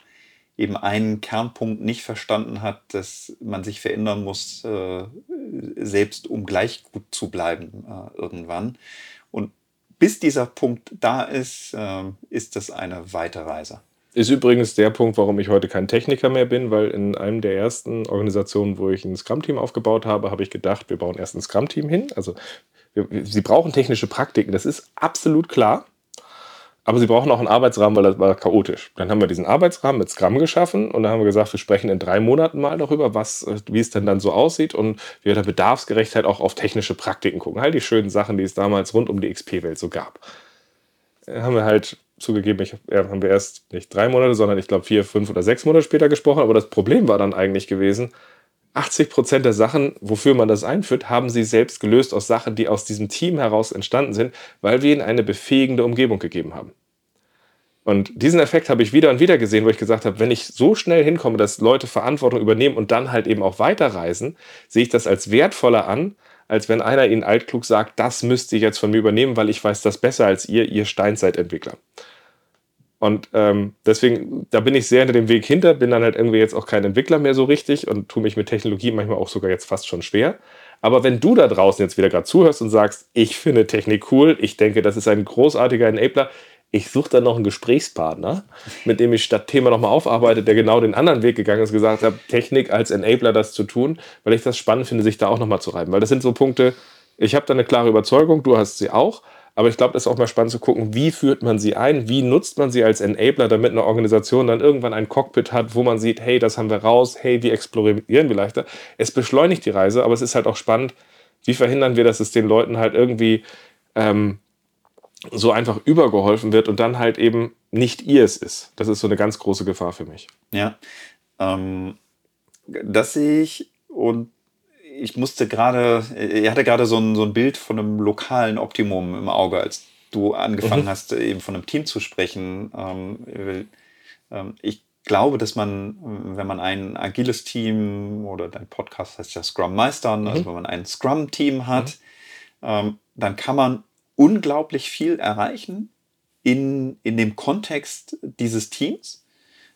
eben einen Kernpunkt nicht verstanden hat, dass man sich verändern muss, äh, selbst um gleich gut zu bleiben äh, irgendwann. Und bis dieser Punkt da ist, äh, ist das eine weite Reise. Ist übrigens der Punkt, warum ich heute kein Techniker mehr bin, weil in einem der ersten Organisationen, wo ich ein Scrum-Team aufgebaut habe, habe ich gedacht, wir bauen erst ein Scrum-Team hin. Also wir, sie brauchen technische Praktiken, das ist absolut klar. Aber sie brauchen auch einen Arbeitsrahmen, weil das war chaotisch. Dann haben wir diesen Arbeitsrahmen mit Scrum geschaffen und dann haben wir gesagt, wir sprechen in drei Monaten mal darüber, was, wie es denn dann so aussieht und wir der Bedarfsgerechtheit auch auf technische Praktiken gucken. Halt die schönen Sachen, die es damals rund um die XP-Welt so gab. Dann haben wir halt zugegeben, ich, ja, haben wir erst nicht drei Monate, sondern ich glaube vier, fünf oder sechs Monate später gesprochen. Aber das Problem war dann eigentlich gewesen, 80 Prozent der Sachen, wofür man das einführt, haben sie selbst gelöst aus Sachen, die aus diesem Team heraus entstanden sind, weil wir ihnen eine befähigende Umgebung gegeben haben. Und diesen Effekt habe ich wieder und wieder gesehen, wo ich gesagt habe, wenn ich so schnell hinkomme, dass Leute Verantwortung übernehmen und dann halt eben auch weiterreisen, sehe ich das als wertvoller an, als wenn einer ihnen altklug sagt, das müsst ihr jetzt von mir übernehmen, weil ich weiß das besser als ihr, ihr Steinzeitentwickler. Und ähm, deswegen, da bin ich sehr hinter dem Weg hinter, bin dann halt irgendwie jetzt auch kein Entwickler mehr so richtig und tue mich mit Technologie manchmal auch sogar jetzt fast schon schwer. Aber wenn du da draußen jetzt wieder gerade zuhörst und sagst, ich finde Technik cool, ich denke, das ist ein großartiger Enabler, ich suche dann noch einen Gesprächspartner, mit dem ich das Thema nochmal aufarbeite, der genau den anderen Weg gegangen ist, gesagt hat, Technik als Enabler das zu tun, weil ich das spannend finde, sich da auch nochmal zu reiben. Weil das sind so Punkte, ich habe da eine klare Überzeugung, du hast sie auch, aber ich glaube, es ist auch mal spannend zu gucken, wie führt man sie ein, wie nutzt man sie als Enabler, damit eine Organisation dann irgendwann ein Cockpit hat, wo man sieht, hey, das haben wir raus, hey, wie explorieren wir leichter. Es beschleunigt die Reise, aber es ist halt auch spannend, wie verhindern wir, dass es den Leuten halt irgendwie ähm, so einfach übergeholfen wird und dann halt eben nicht ihr es ist. Das ist so eine ganz große Gefahr für mich. Ja, ähm, das sehe ich und ich musste gerade, er hatte gerade so ein, so ein Bild von einem lokalen Optimum im Auge, als du angefangen mhm. hast, eben von einem Team zu sprechen. Ähm, ähm, ich glaube, dass man, wenn man ein agiles Team oder dein Podcast heißt ja Scrum Meistern, mhm. also wenn man ein Scrum-Team hat, mhm. ähm, dann kann man unglaublich viel erreichen in, in dem Kontext dieses Teams.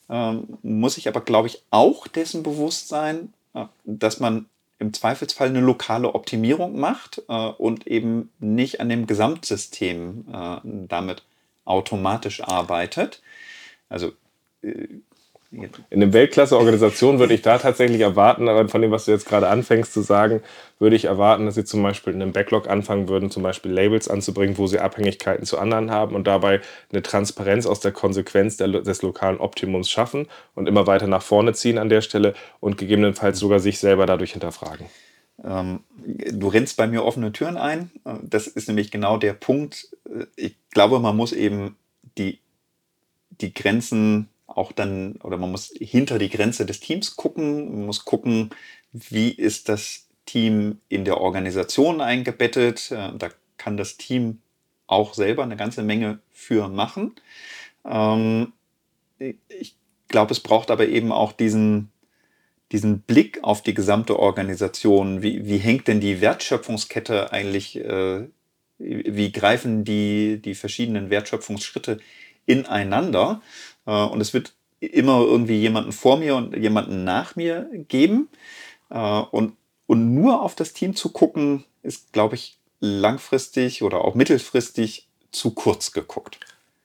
Ähm, muss ich aber, glaube ich, auch dessen bewusst sein, äh, dass man im Zweifelsfall eine lokale Optimierung macht äh, und eben nicht an dem Gesamtsystem äh, damit automatisch arbeitet. Also äh, in einer Weltklasse-Organisation würde ich da tatsächlich erwarten, aber von dem, was du jetzt gerade anfängst zu sagen, würde ich erwarten, dass sie zum Beispiel in einem Backlog anfangen würden, zum Beispiel Labels anzubringen, wo sie Abhängigkeiten zu anderen haben und dabei eine Transparenz aus der Konsequenz der, des lokalen Optimums schaffen und immer weiter nach vorne ziehen an der Stelle und gegebenenfalls sogar sich selber dadurch hinterfragen. Ähm, du rennst bei mir offene Türen ein. Das ist nämlich genau der Punkt. Ich glaube, man muss eben die, die Grenzen auch dann, oder man muss hinter die Grenze des Teams gucken, man muss gucken, wie ist das Team in der Organisation eingebettet. Äh, da kann das Team auch selber eine ganze Menge für machen. Ähm, ich glaube, es braucht aber eben auch diesen, diesen Blick auf die gesamte Organisation. Wie, wie hängt denn die Wertschöpfungskette eigentlich, äh, wie greifen die, die verschiedenen Wertschöpfungsschritte ineinander? Äh, und es wird immer irgendwie jemanden vor mir und jemanden nach mir geben. Äh, und, und nur auf das Team zu gucken, ist, glaube ich, langfristig oder auch mittelfristig zu kurz geguckt.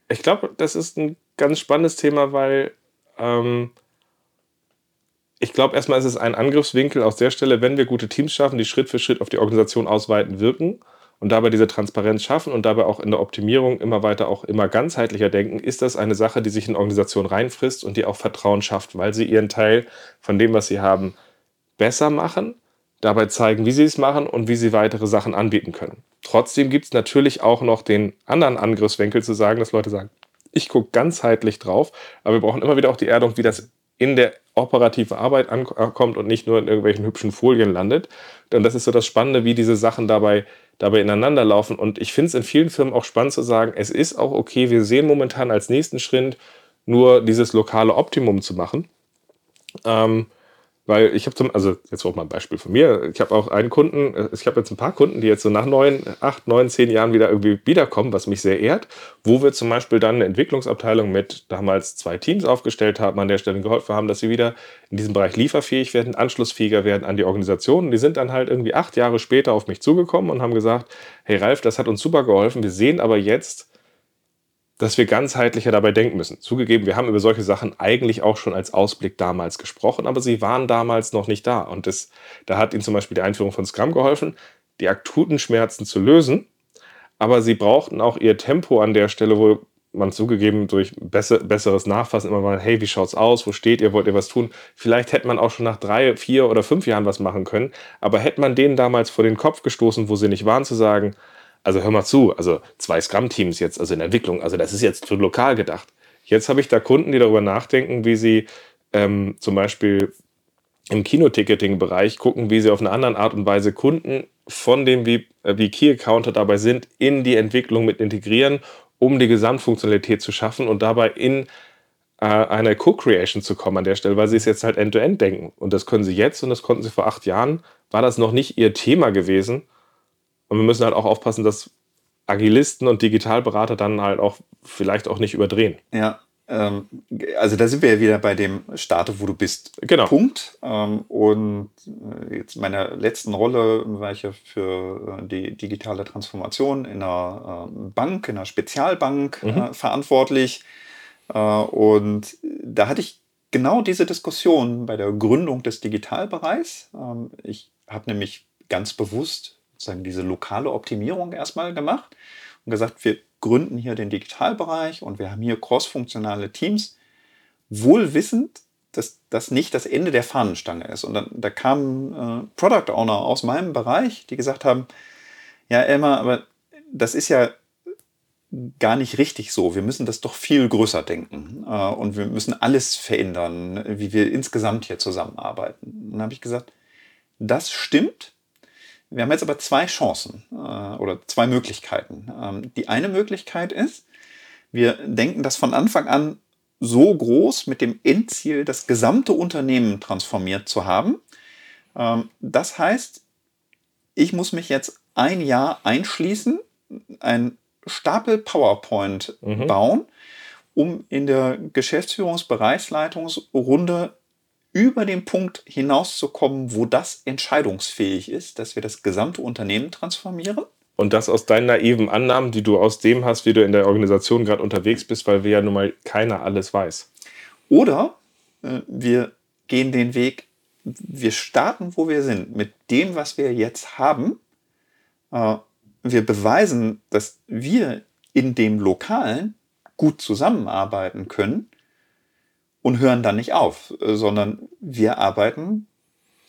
Ich glaube, das ist ein ganz spannendes Thema, weil ähm, ich glaube, erstmal ist es ein Angriffswinkel aus der Stelle, wenn wir gute Teams schaffen, die Schritt für Schritt auf die Organisation ausweiten wirken und dabei diese Transparenz schaffen und dabei auch in der Optimierung immer weiter auch immer ganzheitlicher denken, ist das eine Sache, die sich in Organisation reinfrisst und die auch Vertrauen schafft, weil sie ihren Teil von dem, was sie haben, besser machen, dabei zeigen, wie sie es machen und wie sie weitere Sachen anbieten können. Trotzdem gibt es natürlich auch noch den anderen Angriffswinkel zu sagen, dass Leute sagen, ich gucke ganzheitlich drauf, aber wir brauchen immer wieder auch die Erdung, wie das in der operativen Arbeit ankommt und nicht nur in irgendwelchen hübschen Folien landet. Und das ist so das Spannende, wie diese Sachen dabei dabei ineinander laufen. Und ich finde es in vielen Firmen auch spannend zu sagen, es ist auch okay, wir sehen momentan als nächsten Schritt nur dieses lokale Optimum zu machen. Ähm, weil ich habe zum, also jetzt auch mal ein Beispiel von mir. Ich habe auch einen Kunden, äh, ich habe jetzt ein paar Kunden, die jetzt so nach neun, acht, neun, zehn Jahren wieder irgendwie wiederkommen, was mich sehr ehrt, wo wir zum Beispiel dann eine Entwicklungsabteilung mit damals zwei Teams aufgestellt haben, an der Stelle geholfen haben, dass sie wieder in diesem Bereich lieferfähig werden, anschlussfähiger werden an die Organisation. Die sind dann halt irgendwie acht Jahre später auf mich zugekommen und haben gesagt, hey Ralf, das hat uns super geholfen. Wir sehen aber jetzt, dass wir ganzheitlicher dabei denken müssen. Zugegeben, wir haben über solche Sachen eigentlich auch schon als Ausblick damals gesprochen, aber sie waren damals noch nicht da. Und das, da hat ihnen zum Beispiel die Einführung von Scrum geholfen, die akuten Schmerzen zu lösen. Aber sie brauchten auch ihr Tempo an der Stelle, wo man zugegeben durch besser, besseres Nachfassen immer mal, hey, wie schaut's aus? Wo steht ihr? Wollt ihr was tun? Vielleicht hätte man auch schon nach drei, vier oder fünf Jahren was machen können. Aber hätte man denen damals vor den Kopf gestoßen, wo sie nicht waren, zu sagen, also hör mal zu, also zwei Scrum-Teams jetzt, also in Entwicklung, also das ist jetzt für lokal gedacht. Jetzt habe ich da Kunden, die darüber nachdenken, wie sie ähm, zum Beispiel im Kinoticketing-Bereich gucken, wie sie auf eine andere Art und Weise Kunden von dem wie, äh, wie Key-Accounter dabei sind, in die Entwicklung mit integrieren, um die Gesamtfunktionalität zu schaffen und dabei in äh, eine Co-Creation zu kommen an der Stelle, weil sie es jetzt halt end-to-end -End denken. Und das können sie jetzt und das konnten sie vor acht Jahren. War das noch nicht ihr Thema gewesen? Und wir müssen halt auch aufpassen, dass Agilisten und Digitalberater dann halt auch vielleicht auch nicht überdrehen. Ja, ähm, also da sind wir ja wieder bei dem Starte, wo du bist. Genau. Punkt. Ähm, und äh, jetzt in meiner letzten Rolle war ich ja für äh, die digitale Transformation in einer äh, Bank, in einer Spezialbank mhm. äh, verantwortlich. Äh, und da hatte ich genau diese Diskussion bei der Gründung des Digitalbereichs. Ähm, ich habe nämlich ganz bewusst sozusagen diese lokale Optimierung erstmal gemacht und gesagt, wir gründen hier den Digitalbereich und wir haben hier crossfunktionale Teams, wohl wissend, dass das nicht das Ende der Fahnenstange ist. Und dann da kamen äh, Product Owner aus meinem Bereich, die gesagt haben, ja Elmar, aber das ist ja gar nicht richtig so. Wir müssen das doch viel größer denken äh, und wir müssen alles verändern, wie wir insgesamt hier zusammenarbeiten. Und dann habe ich gesagt, das stimmt, wir haben jetzt aber zwei Chancen äh, oder zwei Möglichkeiten. Ähm, die eine Möglichkeit ist, wir denken das von Anfang an so groß mit dem Endziel, das gesamte Unternehmen transformiert zu haben. Ähm, das heißt, ich muss mich jetzt ein Jahr einschließen, ein Stapel PowerPoint mhm. bauen, um in der Geschäftsführungsbereichsleitungsrunde über den Punkt hinauszukommen, wo das entscheidungsfähig ist, dass wir das gesamte Unternehmen transformieren. Und das aus deinen naiven Annahmen, die du aus dem hast, wie du in der Organisation gerade unterwegs bist, weil wir ja nun mal keiner alles weiß. Oder äh, wir gehen den Weg, wir starten, wo wir sind, mit dem, was wir jetzt haben. Äh, wir beweisen, dass wir in dem Lokalen gut zusammenarbeiten können und hören dann nicht auf, äh, sondern wir arbeiten,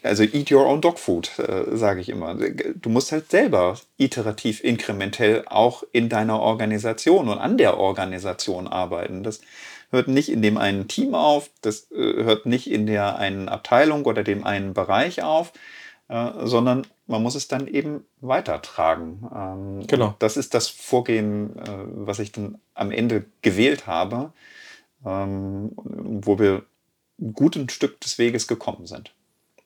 also eat your own dog food, äh, sage ich immer. Du musst halt selber iterativ, inkrementell auch in deiner Organisation und an der Organisation arbeiten. Das hört nicht in dem einen Team auf, das äh, hört nicht in der einen Abteilung oder dem einen Bereich auf, äh, sondern man muss es dann eben weitertragen. Ähm, genau. Das ist das Vorgehen, äh, was ich dann am Ende gewählt habe, ähm, wo wir ein gutes Stück des Weges gekommen sind.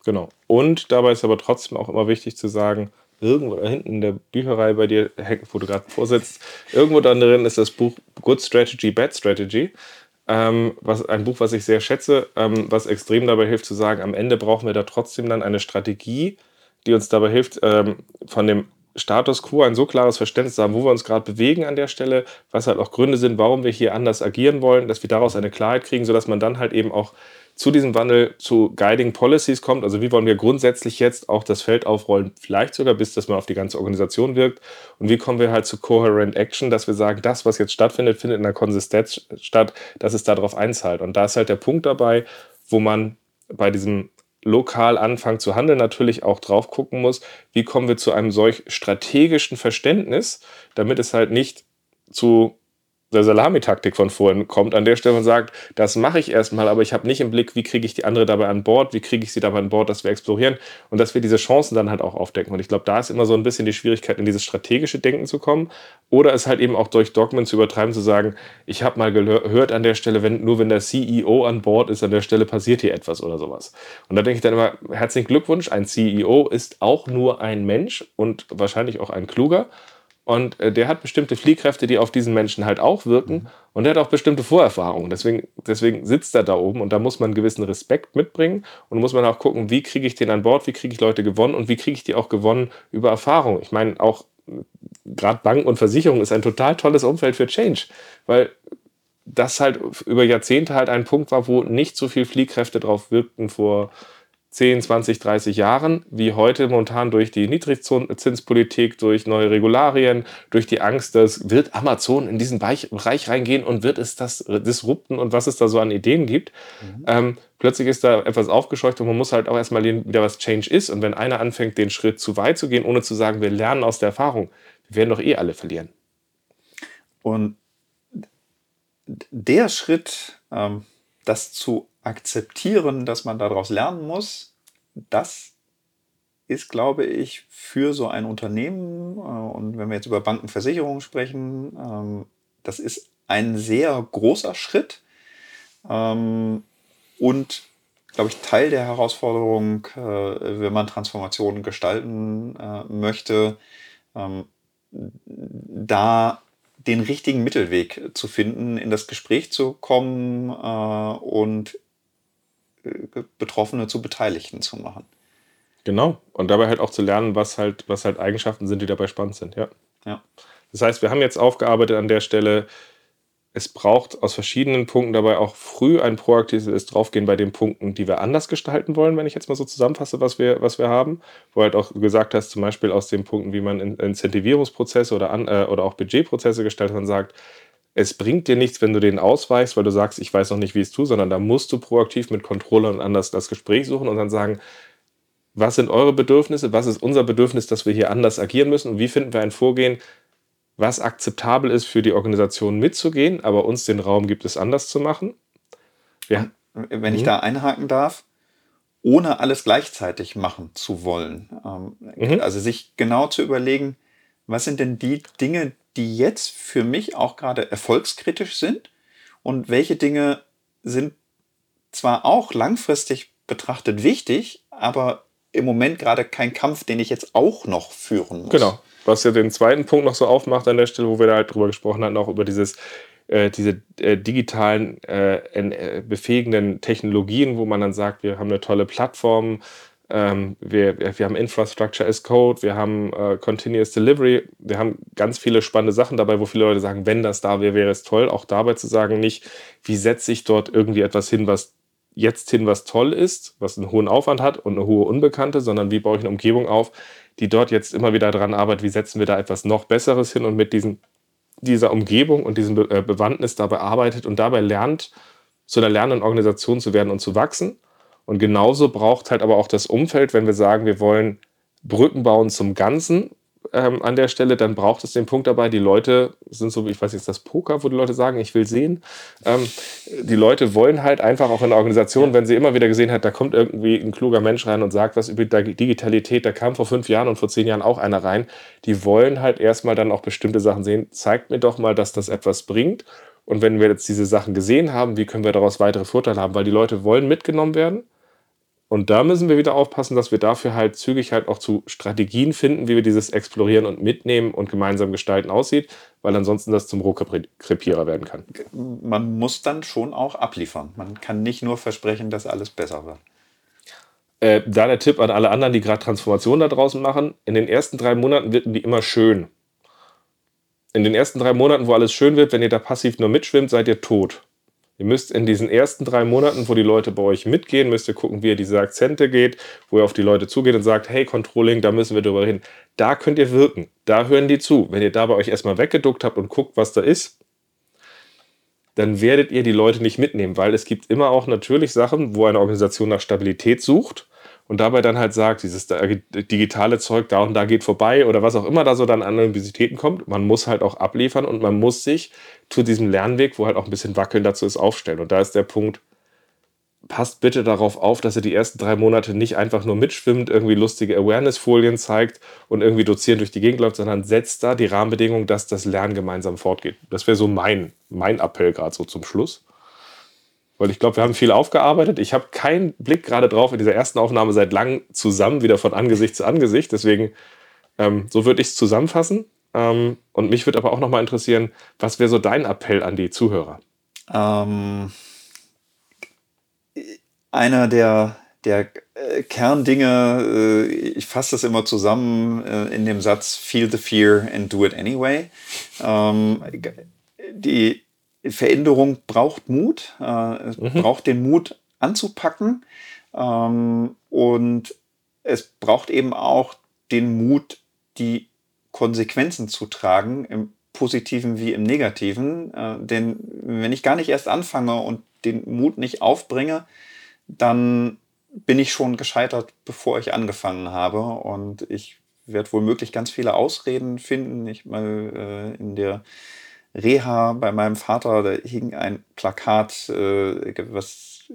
Genau. Und dabei ist aber trotzdem auch immer wichtig zu sagen, irgendwo hinten in der Bücherei bei dir, wo du gerade vorsitzt, irgendwo da drin ist das Buch Good Strategy, Bad Strategy. Ähm, was, ein Buch, was ich sehr schätze, ähm, was extrem dabei hilft zu sagen, am Ende brauchen wir da trotzdem dann eine Strategie, die uns dabei hilft, ähm, von dem Status quo ein so klares Verständnis haben, wo wir uns gerade bewegen an der Stelle, was halt auch Gründe sind, warum wir hier anders agieren wollen, dass wir daraus eine Klarheit kriegen, sodass man dann halt eben auch zu diesem Wandel zu Guiding Policies kommt. Also wie wollen wir grundsätzlich jetzt auch das Feld aufrollen, vielleicht sogar bis das mal auf die ganze Organisation wirkt. Und wie kommen wir halt zu Coherent Action, dass wir sagen, das, was jetzt stattfindet, findet in der Konsistenz statt, dass es darauf einzahlt. Und da ist halt der Punkt dabei, wo man bei diesem lokal anfangen zu handeln, natürlich auch drauf gucken muss, wie kommen wir zu einem solch strategischen Verständnis, damit es halt nicht zu der Salamitaktik von vorhin kommt, an der Stelle und sagt, das mache ich erstmal, aber ich habe nicht im Blick, wie kriege ich die andere dabei an Bord, wie kriege ich sie dabei an Bord, dass wir explorieren und dass wir diese Chancen dann halt auch aufdecken. Und ich glaube, da ist immer so ein bisschen die Schwierigkeit, in dieses strategische Denken zu kommen oder es halt eben auch durch Dogmen zu übertreiben, zu sagen, ich habe mal gehört an der Stelle, wenn, nur wenn der CEO an Bord ist, an der Stelle passiert hier etwas oder sowas. Und da denke ich dann immer, herzlichen Glückwunsch, ein CEO ist auch nur ein Mensch und wahrscheinlich auch ein kluger. Und äh, der hat bestimmte Fliehkräfte, die auf diesen Menschen halt auch wirken. Mhm. Und der hat auch bestimmte Vorerfahrungen. Deswegen, deswegen sitzt er da oben und da muss man einen gewissen Respekt mitbringen. Und muss man auch gucken, wie kriege ich den an Bord, wie kriege ich Leute gewonnen und wie kriege ich die auch gewonnen über Erfahrung. Ich meine, auch gerade Banken und Versicherungen ist ein total tolles Umfeld für Change, weil das halt über Jahrzehnte halt ein Punkt war, wo nicht so viel Fliehkräfte drauf wirkten vor 10, 20, 30 Jahren, wie heute momentan durch die Niedrigzinspolitik, durch neue Regularien, durch die Angst, dass wird Amazon in diesen Bereich reingehen und wird es das disrupten und was es da so an Ideen gibt. Mhm. Ähm, plötzlich ist da etwas aufgescheucht und man muss halt auch erstmal wieder, was Change ist. Und wenn einer anfängt, den Schritt zu weit zu gehen, ohne zu sagen, wir lernen aus der Erfahrung, wir werden doch eh alle verlieren. Und der Schritt, ähm, das zu akzeptieren, dass man daraus lernen muss, das ist, glaube ich, für so ein Unternehmen, äh, und wenn wir jetzt über Bankenversicherungen sprechen, ähm, das ist ein sehr großer Schritt ähm, und, glaube ich, Teil der Herausforderung, äh, wenn man Transformationen gestalten äh, möchte, ähm, da den richtigen Mittelweg zu finden, in das Gespräch zu kommen und Betroffene zu Beteiligten zu machen. Genau. Und dabei halt auch zu lernen, was halt, was halt Eigenschaften sind, die dabei spannend sind, ja. ja. Das heißt, wir haben jetzt aufgearbeitet an der Stelle, es braucht aus verschiedenen Punkten dabei auch früh ein proaktives Draufgehen bei den Punkten, die wir anders gestalten wollen, wenn ich jetzt mal so zusammenfasse, was wir, was wir haben. Wo halt auch gesagt hast, zum Beispiel aus den Punkten, wie man Incentivierungsprozesse oder, an, äh, oder auch Budgetprozesse gestaltet und sagt, es bringt dir nichts, wenn du den ausweichst, weil du sagst, ich weiß noch nicht, wie ich es tue, sondern da musst du proaktiv mit Controllern anders das Gespräch suchen und dann sagen, was sind eure Bedürfnisse, was ist unser Bedürfnis, dass wir hier anders agieren müssen und wie finden wir ein Vorgehen, was akzeptabel ist für die Organisation mitzugehen, aber uns den Raum gibt, es anders zu machen. Ja. Wenn ich mhm. da einhaken darf, ohne alles gleichzeitig machen zu wollen. Ähm, mhm. Also sich genau zu überlegen, was sind denn die Dinge, die jetzt für mich auch gerade erfolgskritisch sind und welche Dinge sind zwar auch langfristig betrachtet wichtig, aber im Moment gerade kein Kampf, den ich jetzt auch noch führen muss. Genau. Was ja den zweiten Punkt noch so aufmacht an der Stelle, wo wir da halt drüber gesprochen hatten, auch über dieses äh, diese äh, digitalen, äh, äh befähigenden Technologien, wo man dann sagt, wir haben eine tolle Plattform, Ähm, wir, wir haben Infrastructure as Code, wir haben äh, Continuous Delivery, wir haben ganz viele spannende Sachen dabei, wo viele Leute sagen, wenn das da wäre, wäre es toll. Auch dabei zu sagen, nicht, wie setze ich dort irgendwie etwas hin, was jetzt hin, was toll ist, was einen hohen Aufwand hat und eine hohe Unbekannte, sondern wie baue ich eine Umgebung auf, die dort jetzt immer wieder daran arbeitet, wie setzen wir da etwas noch Besseres hin und mit diesen, dieser Umgebung und diesem Be äh, Bewandtnis dabei arbeitet und dabei lernt, zu einer lernenden Organisation zu werden und zu wachsen. Und genauso braucht halt aber auch das Umfeld, wenn wir sagen, wir wollen Brücken bauen zum Ganzen, ähm, an der Stelle, dann braucht es den Punkt dabei, die Leute sind so, ich weiß jetzt das Poker, wo die Leute sagen, ich will sehen. Ähm, die Leute wollen halt einfach auch in der Organisation, wenn sie immer wieder gesehen hat, da kommt irgendwie ein kluger Mensch rein und sagt was über Digitalität, da kam vor fünf Jahren und vor zehn Jahren auch einer rein, die wollen halt erstmal dann auch bestimmte Sachen sehen. Zeigt mir doch mal, dass das etwas bringt. Und wenn wir jetzt diese Sachen gesehen haben, wie können wir daraus weitere Vorteile haben? Weil die Leute wollen mitgenommen werden und da müssen wir wieder aufpassen, dass wir dafür halt zügig halt auch zu Strategien finden, wie wir dieses Explorieren und Mitnehmen und gemeinsam gestalten aussieht, weil ansonsten das zum Rohkrepierer werden kann. Man muss dann schon auch abliefern. Man kann nicht nur versprechen, dass alles besser wird. Äh, da der Tipp an alle anderen, die gerade Transformationen da draußen machen, in den ersten drei Monaten wirken die immer schön. In den ersten drei Monaten, wo alles schön wird, wenn ihr da passiv nur mitschwimmt, seid ihr tot. Ihr müsst in diesen ersten drei Monaten, wo die Leute bei euch mitgehen, müsst ihr gucken, wie ihr diese Akzente geht, wo ihr auf die Leute zugeht und sagt, hey, Controlling, da müssen wir drüber reden. Da könnt ihr wirken. Da hören die zu. Wenn ihr da bei euch erstmal weggeduckt habt und guckt, was da ist, dann werdet ihr die Leute nicht mitnehmen, weil es gibt immer auch natürlich Sachen, wo eine Organisation nach Stabilität sucht und dabei dann halt sagt, dieses digitale Zeug da und da geht vorbei oder was auch immer da so dann an Universitäten kommt, man muss halt auch abliefern und man muss sich zu diesem Lernweg, wo halt auch ein bisschen Wackeln dazu ist, aufstellen. Und da ist der Punkt, passt bitte darauf auf, dass ihr die ersten drei Monate nicht einfach nur mitschwimmt, irgendwie lustige Awareness-Folien zeigt und irgendwie dozierend durch die Gegend läuft, sondern setzt da die Rahmenbedingungen, dass das Lernen gemeinsam fortgeht. Das wäre so mein, mein Appell gerade so zum Schluss. Weil ich glaube, wir haben viel aufgearbeitet. Ich habe keinen Blick gerade drauf in dieser ersten Aufnahme seit langem zusammen, wieder von Angesicht zu Angesicht. Deswegen, ähm, so würde ich es zusammenfassen. Ähm, und mich würde aber auch nochmal interessieren, was wäre so dein Appell an die Zuhörer? Ähm, einer der, der äh, Kerndinge, äh, ich fasse das immer zusammen äh, in dem Satz, feel the fear and do it anyway. Ähm, die Veränderung braucht Mut, äh, es mhm. braucht den Mut anzupacken ähm, und es braucht eben auch den Mut, die Konsequenzen zu tragen, im positiven wie im negativen. Äh, denn wenn ich gar nicht erst anfange und den Mut nicht aufbringe, dann bin ich schon gescheitert, bevor ich angefangen habe. Und ich werde womöglich ganz viele Ausreden finden. Ich mal äh, in der Reha bei meinem Vater, da hing ein Plakat, äh, was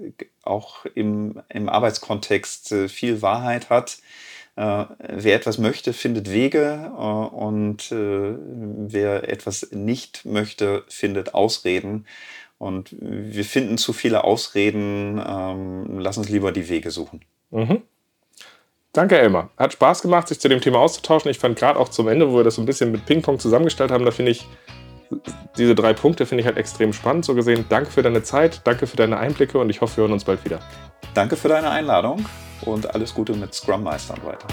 auch im, im Arbeitskontext äh, viel Wahrheit hat. Äh, wer etwas möchte, findet Wege und wer etwas nicht möchte, findet Ausreden. Und wir finden zu viele Ausreden. Ähm, lass uns lieber die Wege suchen. Mhm. Danke, Elmar. Hat Spaß gemacht, sich zu dem Thema auszutauschen. Ich fand gerade auch zum Ende, wo wir das so ein bisschen mit Ping-Pong zusammengestellt haben, da finde ich, diese drei Punkte finde ich halt extrem spannend. So gesehen, danke für deine Zeit, danke für deine Einblicke und ich hoffe, wir hören uns bald wieder. Danke für deine Einladung und alles Gute mit Scrum Meistern weiter.